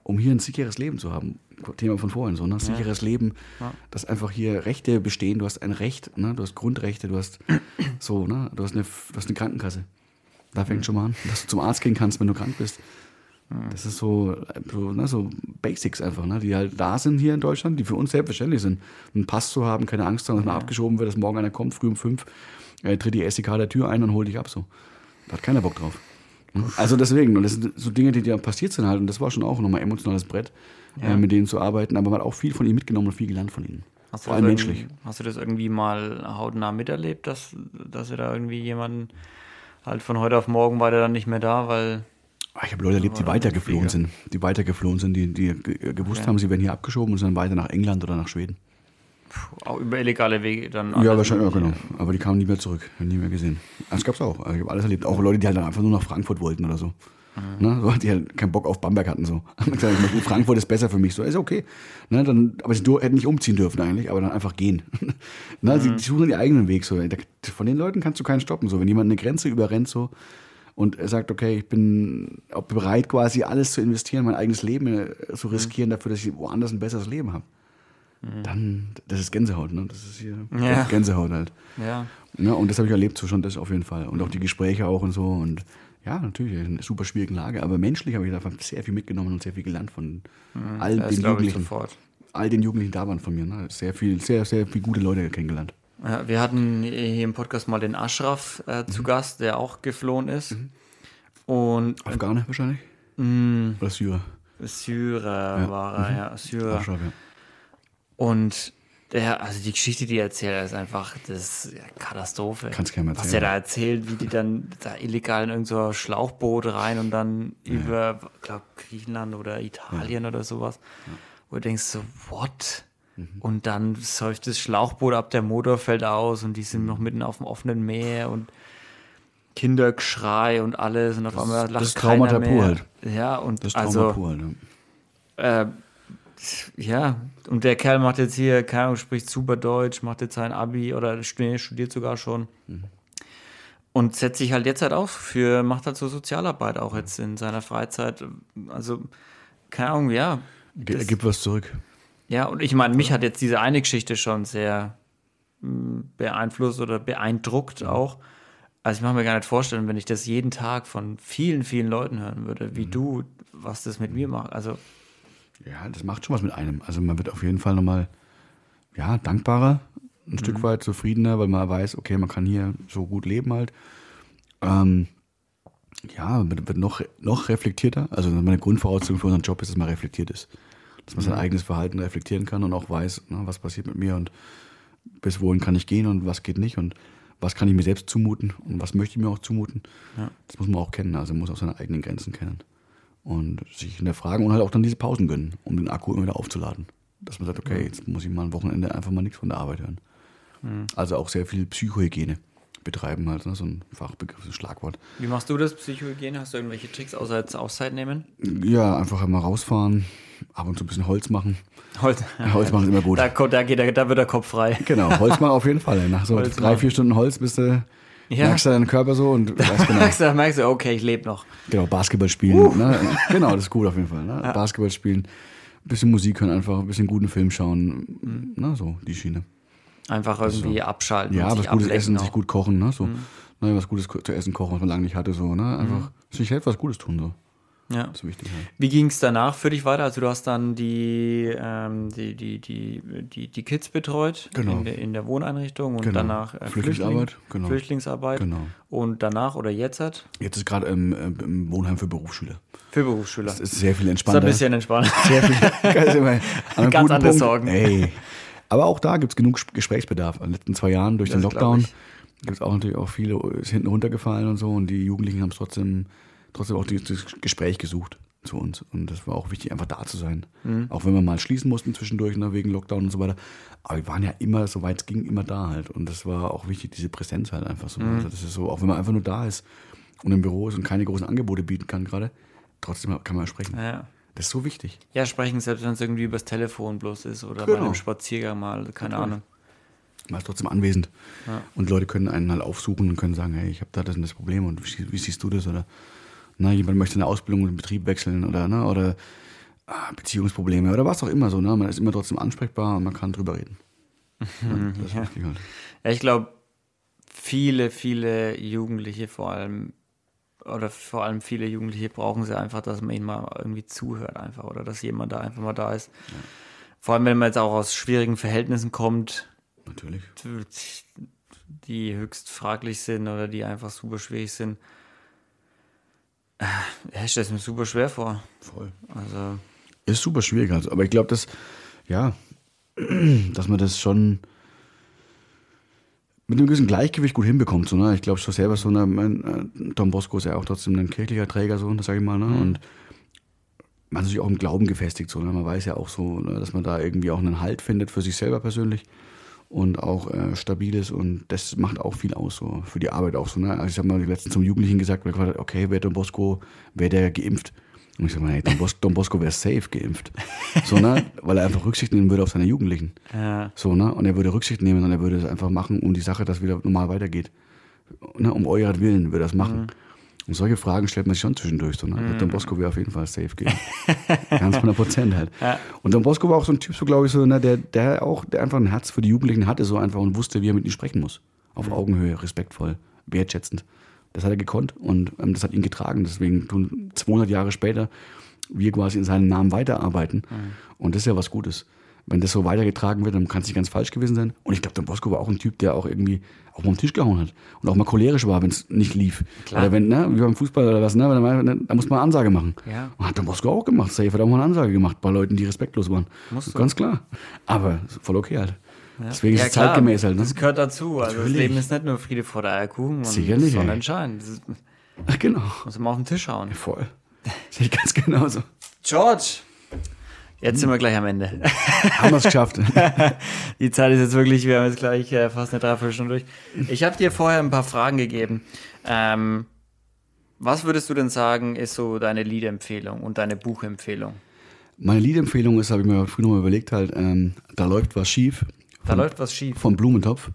um hier ein sicheres Leben zu haben. Thema von vorhin, so, ne? Sicheres Leben, dass einfach hier Rechte bestehen, du hast ein Recht, ne? du hast Grundrechte, du hast so, ne? du, hast eine, du hast eine Krankenkasse. Da fängt schon mal an, dass du zum Arzt gehen kannst, wenn du krank bist. Das ist so, so, ne, so Basics einfach, ne, die halt da sind hier in Deutschland, die für uns selbstverständlich sind. Einen Pass zu haben, keine Angst zu haben, dass man abgeschoben wird, dass morgen einer kommt, früh um fünf, äh, tritt die SEK der Tür ein und holt dich ab. So. Da hat keiner Bock drauf. Also deswegen, und das sind so Dinge, die da passiert sind halt, und das war schon auch nochmal emotionales Brett, äh, mit denen zu arbeiten, aber man hat auch viel von ihnen mitgenommen und viel gelernt von ihnen. Hast Vor allem menschlich. Hast du das irgendwie mal hautnah miterlebt, dass, dass ihr da irgendwie jemanden halt von heute auf morgen war der dann nicht mehr da, weil Ich habe Leute erlebt, die weitergeflohen sind, die weitergeflohen sind, die, die ge- gewusst Okay. haben, sie werden hier abgeschoben und sind dann weiter nach England oder nach Schweden. auch über illegale Wege dann. Ja, wahrscheinlich, ja, genau. Aber die kamen nie mehr zurück, nie mehr gesehen. Das gab's auch. Also ich habe alles erlebt. Auch Leute, die halt dann einfach nur nach Frankfurt wollten oder so. Ne? so die halt keinen Bock auf Bamberg hatten. So. Gesagt, Frankfurt ist besser für mich. So, ist okay. Ne? Dann, aber sie hätten nicht umziehen dürfen eigentlich, aber dann einfach gehen. ne? Sie die suchen ihren eigenen Weg. So. Von den Leuten kannst du keinen stoppen. So. Wenn jemand eine Grenze überrennt so, und er sagt, okay, ich bin bereit, quasi alles zu investieren, mein eigenes Leben äh, zu riskieren, dafür, dass ich woanders ein besseres Leben habe. Dann, das ist Gänsehaut, ne? Das ist hier Ja. Gänsehaut halt. Ja. Ja, und das habe ich erlebt, so schon das auf jeden Fall. Und auch die Gespräche auch und so. Und ja, natürlich, in einer super schwierigen Lage. Aber menschlich habe ich davon sehr viel mitgenommen und sehr viel gelernt von all Das den Jugendlichen. All den Jugendlichen da waren von mir. Ne? Sehr viel, sehr, sehr viele gute Leute kennengelernt. Ja, wir hatten hier im Podcast mal den Ashraf äh, Mhm. zu Gast, der auch geflohen ist. Und Afghane wahrscheinlich? mh, Oder Syrer? Syrer war er, ja, Syrer. Aschraf, ja. Und der, also die Geschichte, die er erzählt, ist einfach, das ist ja Katastrophe. Kannst keinem Was erzählen. er da erzählt, wie die dann da illegal in irgendein so Schlauchboot rein und dann über, glaube Griechenland oder Italien oder sowas. Wo du denkst so, what? Mhm. Und dann säuft das Schlauchboot ab, der Motor fällt aus und die sind noch mitten auf dem offenen Meer und Kindergeschrei und alles und auf einmal lacht das keiner Traumata mehr. pur halt. Ja, und Das Trauma also, pur. Halt, ja. äh, ja, und der Kerl macht jetzt hier, keine Ahnung, spricht super Deutsch, macht jetzt sein Abi oder stu- studiert sogar schon. Und setzt sich halt jetzt halt auf für, macht halt so Sozialarbeit auch jetzt in seiner Freizeit. Also, keine Ahnung, ja. Ge- Das- Gib was zurück. Ja, und ich meine, mich hat jetzt diese eine Geschichte schon sehr mh, beeinflusst oder beeindruckt auch. Also ich mache mir gar nicht vorstellen, wenn ich das jeden Tag von vielen, vielen Leuten hören würde, wie du, was das mit mir macht. Also Ja, das macht schon was mit einem. Also man wird auf jeden Fall nochmal ja, dankbarer, ein Stück weit zufriedener, weil man weiß, okay, man kann hier so gut leben halt. Ähm, ja, man wird noch, noch reflektierter. Also meine Grundvoraussetzung für unseren Job ist, dass man reflektiert ist. Dass man sein eigenes Verhalten reflektieren kann und auch weiß, ne, was passiert mit mir und bis wohin kann ich gehen und was geht nicht und was kann ich mir selbst zumuten und was möchte ich mir auch zumuten. Das muss man auch kennen. Also man muss auch seine eigenen Grenzen kennen und sich hinterfragen und halt auch dann diese Pausen gönnen, um den Akku immer wieder aufzuladen. Dass man sagt, okay, jetzt muss ich mal ein Wochenende einfach mal nichts von der Arbeit hören. Also auch sehr viel Psychohygiene betreiben halt, ne? so ein Fachbegriff, so ein Schlagwort. Wie machst du das, Psychohygiene? Hast du irgendwelche Tricks außer jetzt Auszeit nehmen? Ja, einfach mal rausfahren, ab und zu ein bisschen Holz machen. Holz, Holz machen ist immer gut. Da, da, geht, da wird der Kopf frei. Genau, Holz machen auf jeden Fall. Nach so Holz drei, machen. vier Stunden Holz bist du, Ja. merkst du deinen Körper so und weißt genau. merkst, du, merkst du, okay, ich lebe noch. Genau, Basketball spielen. Ne? Genau, das ist gut auf jeden Fall. Ne? Basketball spielen, ein bisschen Musik hören, einfach ein bisschen guten Film schauen. Na, so, die Schiene. Einfach irgendwie abschalten. Ja, was sich Gutes essen, sich auch. gut kochen, ne? So. Ne, was Gutes zu essen kochen, was man lange nicht hatte, so, ne? Einfach sich selbst was Gutes tun, so. Ja. Das ist wichtig halt. Wie ging es danach für dich weiter? Also du hast dann die, ähm, die, die, die, die, die Kids betreut Genau. in, der, in der Wohneinrichtung und Genau. danach äh, Flüchtlingsarbeit, Flüchtling- genau. Flüchtlingsarbeit. Genau. Und danach oder jetzt hat Jetzt ist gerade im, ähm, im Wohnheim für Berufsschüler. für Berufsschüler. Das ist sehr viel ist entspannter. ein bisschen entspannt. sehr viel, ganz, immer Ganz andere Punkt. Sorgen. Ey. Aber auch da gibt es genug Ges- Gesprächsbedarf. In den letzten zwei Jahren durch den Das glaub Lockdown gibt es auch natürlich auch viele, ist hinten runtergefallen und so. Und die Jugendlichen haben es trotzdem trotzdem auch das Gespräch gesucht zu uns. Und das war auch wichtig, einfach da zu sein. Mhm. Auch wenn wir mal schließen mussten zwischendurch, ne, wegen Lockdown und so weiter. Aber wir waren ja immer, soweit es ging, immer da halt. Und das war auch wichtig, diese Präsenz halt einfach so. Mhm. Also das ist so, auch wenn man einfach nur da ist und im Büro ist und keine großen Angebote bieten kann gerade, trotzdem kann man sprechen. Ja. Das ist so wichtig. Ja, sprechen, selbst wenn es irgendwie übers Telefon bloß ist oder genau. bei einem Spaziergang mal, keine okay. Ahnung. Man ist trotzdem anwesend. Ja. Und Leute können einen halt aufsuchen und können sagen, hey, ich habe da das und das Problem und wie, wie siehst du das? Oder na, jemand möchte eine Ausbildung und Betrieb wechseln oder, ne, oder ah, Beziehungsprobleme oder was auch immer so. Ne? Man ist immer trotzdem ansprechbar und man kann drüber reden. das ja. Halt. ja, ich glaube, viele, viele Jugendliche vor allem oder vor allem viele Jugendliche brauchen sie einfach, dass man ihnen mal irgendwie zuhört einfach oder dass jemand da einfach mal da ist. Ja. Vor allem, wenn man jetzt auch aus schwierigen Verhältnissen kommt. Natürlich. Die höchst fraglich sind oder die einfach super schwierig sind. Äh, ich stelle es mir super schwer vor. Voll. Also. Ist super schwierig, also. aber ich glaube, dass, ja, dass man das schon mit einem gewissen Gleichgewicht gut hinbekommt. So, ne? Ich glaube schon selber so, ne, mein, äh, Don Bosco ist ja auch trotzdem ein kirchlicher Träger, so, das sage ich mal. Ne? Mhm. Und man ist natürlich auch im Glauben gefestigt. So, ne? Man weiß ja auch so, ne, dass man da irgendwie auch einen Halt findet für sich selber persönlich und auch äh, stabil ist. Und das macht auch viel aus, so für die Arbeit auch so. Ne? Also ich habe mal letztens zum Jugendlichen gesagt, okay, wer Don Bosco, wäre der geimpft? Und ich sage mal, hey, Don, Bos Don Bosco wäre safe geimpft. So, ne? Weil er einfach Rücksicht nehmen würde auf seine Jugendlichen. Ja. So, ne? Und er würde Rücksicht nehmen und er würde es einfach machen, um die Sache, dass wieder normal weitergeht. Ne? Um euren Willen würde er das machen. Mhm. Und solche Fragen stellt man sich schon zwischendurch. So, ne? Mhm. Don Bosco wäre auf jeden Fall safe gehen. Ganz 100 Prozent halt. Ja. Und Don Bosco war auch so ein Typ, so glaube ich, so, ne? der, der auch der einfach ein Herz für die Jugendlichen hatte, so einfach und wusste, wie er mit ihnen sprechen muss. Auf mhm. Augenhöhe, respektvoll, wertschätzend. Das hat er gekonnt und ähm, das hat ihn getragen. Deswegen tun 200 Jahre später wir quasi in seinem Namen weiterarbeiten. Mhm. Und das ist ja was Gutes. Wenn das so weitergetragen wird, dann kann es nicht ganz falsch gewesen sein. Und ich glaube, Don Bosco war auch ein Typ, der auch irgendwie auch mal am Tisch gehauen hat. Und auch mal cholerisch war, wenn es nicht lief. Klar. Oder wenn, ne, wie beim Fußball oder was, ne, da muss man eine Ansage machen. Ja. Und hat Don Bosco auch gemacht. Safe hat auch mal eine Ansage gemacht bei Leuten, die respektlos waren. Musst Ganz klar. Aber voll okay halt. Ja. Deswegen ja, ist es klar, zeitgemäß halt. Ne? Das gehört dazu. Also das Leben ist nicht nur Friede vor der Eierkuchen. Sicher nicht. Sondern entscheidend. Ach, genau. Muss man auf den Tisch hauen. Ja, voll. Sehe ich ganz genauso. George! Jetzt sind wir gleich am Ende. Haben wir es geschafft. Die Zeit ist jetzt wirklich, wir haben jetzt gleich äh, fast eine Dreiviertelstunde durch. Ich habe dir vorher ein paar Fragen gegeben. Ähm, was würdest du denn sagen, ist so deine Liedempfehlung und deine Buchempfehlung? Meine Liedempfehlung ist, habe ich mir früher nochmal überlegt, halt, ähm, da läuft was schief. Da läuft was schief. Vom Blumentopf.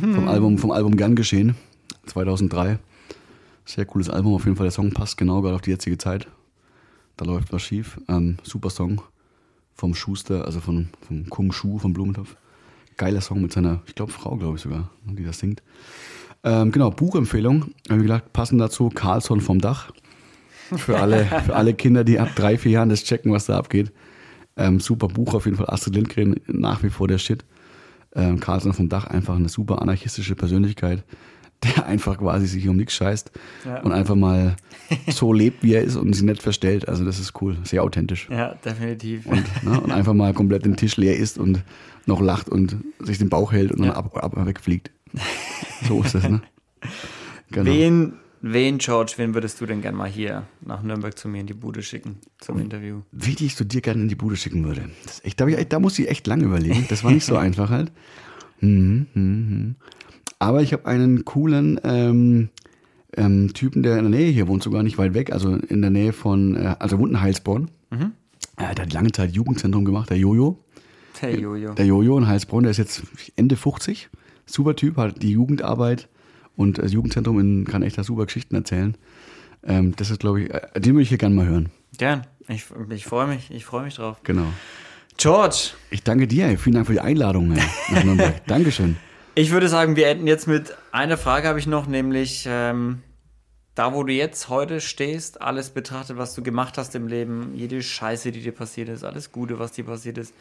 Hm. Vom Album, vom Album Gern geschehen. 2003. Sehr cooles Album, auf jeden Fall. Der Song passt genau gerade auf die jetzige Zeit. Da läuft was schief. Ähm, super Song vom Schuster, also von, vom Kung Shu, vom Blumentopf. Geiler Song mit seiner, ich glaube, Frau, glaube ich sogar, die das singt. Ähm, genau, Buchempfehlung. Wie gesagt, passend dazu Carlson vom Dach. Für alle, für alle Kinder, die ab drei, vier Jahren das checken, was da abgeht. Ähm, super Buch auf jeden Fall. Astrid Lindgren nach wie vor der Shit. Ähm, Carlson vom Dach einfach eine super anarchistische Persönlichkeit der einfach quasi sich um nichts scheißt ja. und einfach mal so lebt, wie er ist und sich nicht verstellt. Also das ist cool, sehr authentisch. Ja, definitiv. Und, ne, und einfach mal komplett den Tisch leer isst und noch lacht und sich den Bauch hält und ja. dann ab, ab wegfliegt. So ist das, ne? Genau. Wen, wen, George, wen würdest du denn gerne mal hier nach Nürnberg zu mir in die Bude schicken zum Interview? Wie ich zu dir gerne in die Bude schicken würde. Das echt, da, ich, da muss ich echt lange überlegen. Das war nicht so einfach halt. Mhm, mhm, mhm. Aber ich habe einen coolen ähm, ähm, Typen, der in der Nähe hier wohnt, sogar nicht weit weg, also in der Nähe von, äh, also wohnt in Heilsbronn. Mhm. Er hat lange Zeit Jugendzentrum gemacht, der Jojo. Der Jojo. Der Jojo in Heilsbronn, der ist jetzt Ende 50. Super Typ, hat die Jugendarbeit und das Jugendzentrum in, kann echt da super Geschichten erzählen. Ähm, das ist, glaube ich, äh, den würde ich hier gerne mal hören. Gern. Ich, ich freue mich, ich freue mich drauf. Genau. George. Ich danke dir. Vielen Dank für die Einladung nach Nürnberg. Dankeschön. Ich würde sagen, wir enden jetzt mit einer Frage habe ich noch, nämlich ähm, da, wo du jetzt heute stehst, alles betrachtet, was du gemacht hast im Leben, jede Scheiße, die dir passiert ist, alles Gute, was dir passiert ist,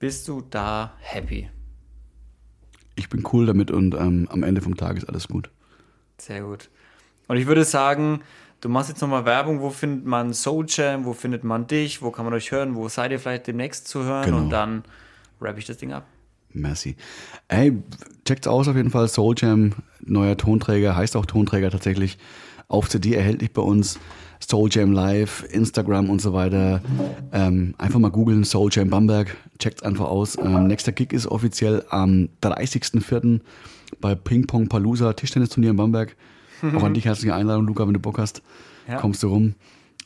bist du da happy? Ich bin cool damit und ähm, am Ende vom Tag ist alles gut. Sehr gut. Und ich würde sagen, du machst jetzt nochmal Werbung, wo findet man Soul Jam, wo findet man dich, wo kann man euch hören, wo seid ihr vielleicht demnächst zu hören genau. und dann rappe ich das Ding ab. Merci. Ey, checkt's aus auf jeden Fall. Soul Jam, neuer Tonträger, heißt auch Tonträger tatsächlich. auf CD erhältlich bei uns. Soul Jam Live, Instagram und so weiter. Ähm, einfach mal googeln, Soul Jam Bamberg, checkt's einfach aus. Ähm, nächster Gig ist offiziell am 30.04. bei Ping Pong Palooza, Tischtennisturnier in Bamberg. Auch an dich herzliche Einladung, Luca, wenn du Bock hast. Ja. Kommst du rum.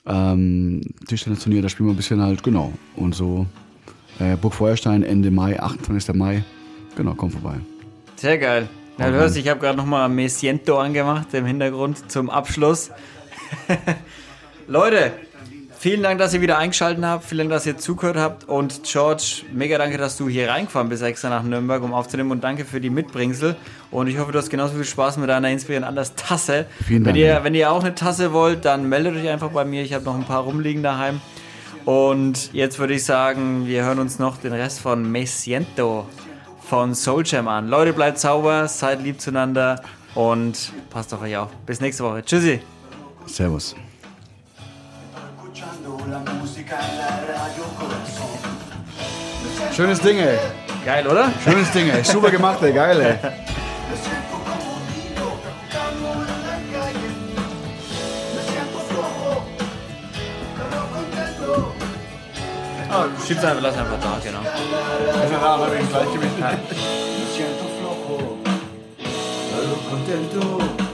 Ähm, Tischtennisturnier, da spielen wir ein bisschen halt, genau. Und so. Äh, Burg Feuerstein Ende Mai, 28. Mai. Genau, komm vorbei. Sehr geil. Ja, du hörst, ich habe gerade nochmal Mesiento angemacht im Hintergrund zum Abschluss. Leute, vielen Dank, dass ihr wieder eingeschaltet habt. Vielen Dank, dass ihr zugehört habt. Und George, mega danke, dass du hier reingefahren bist extra nach Nürnberg, um aufzunehmen. Und danke für die Mitbringsel. Und ich hoffe, du hast genauso viel Spaß mit deiner inspirierenden Anders Tasse. Vielen wenn Dank. Ihr, wenn ihr auch eine Tasse wollt, dann meldet euch einfach bei mir. Ich habe noch ein paar rumliegen daheim. Und jetzt würde ich sagen, wir hören uns noch den Rest von Mesiento von Soul Jam an. Leute, bleibt sauber, seid lieb zueinander und passt auf euch auf. Bis nächste Woche. Tschüssi. Servus. Schönes Ding, ey. Geil, oder? Schönes Ding, ey. Super gemacht, ey. Geil, ey. Oh, schieb's einfach, lass einfach da, genau. Me siento flojo, pero contento.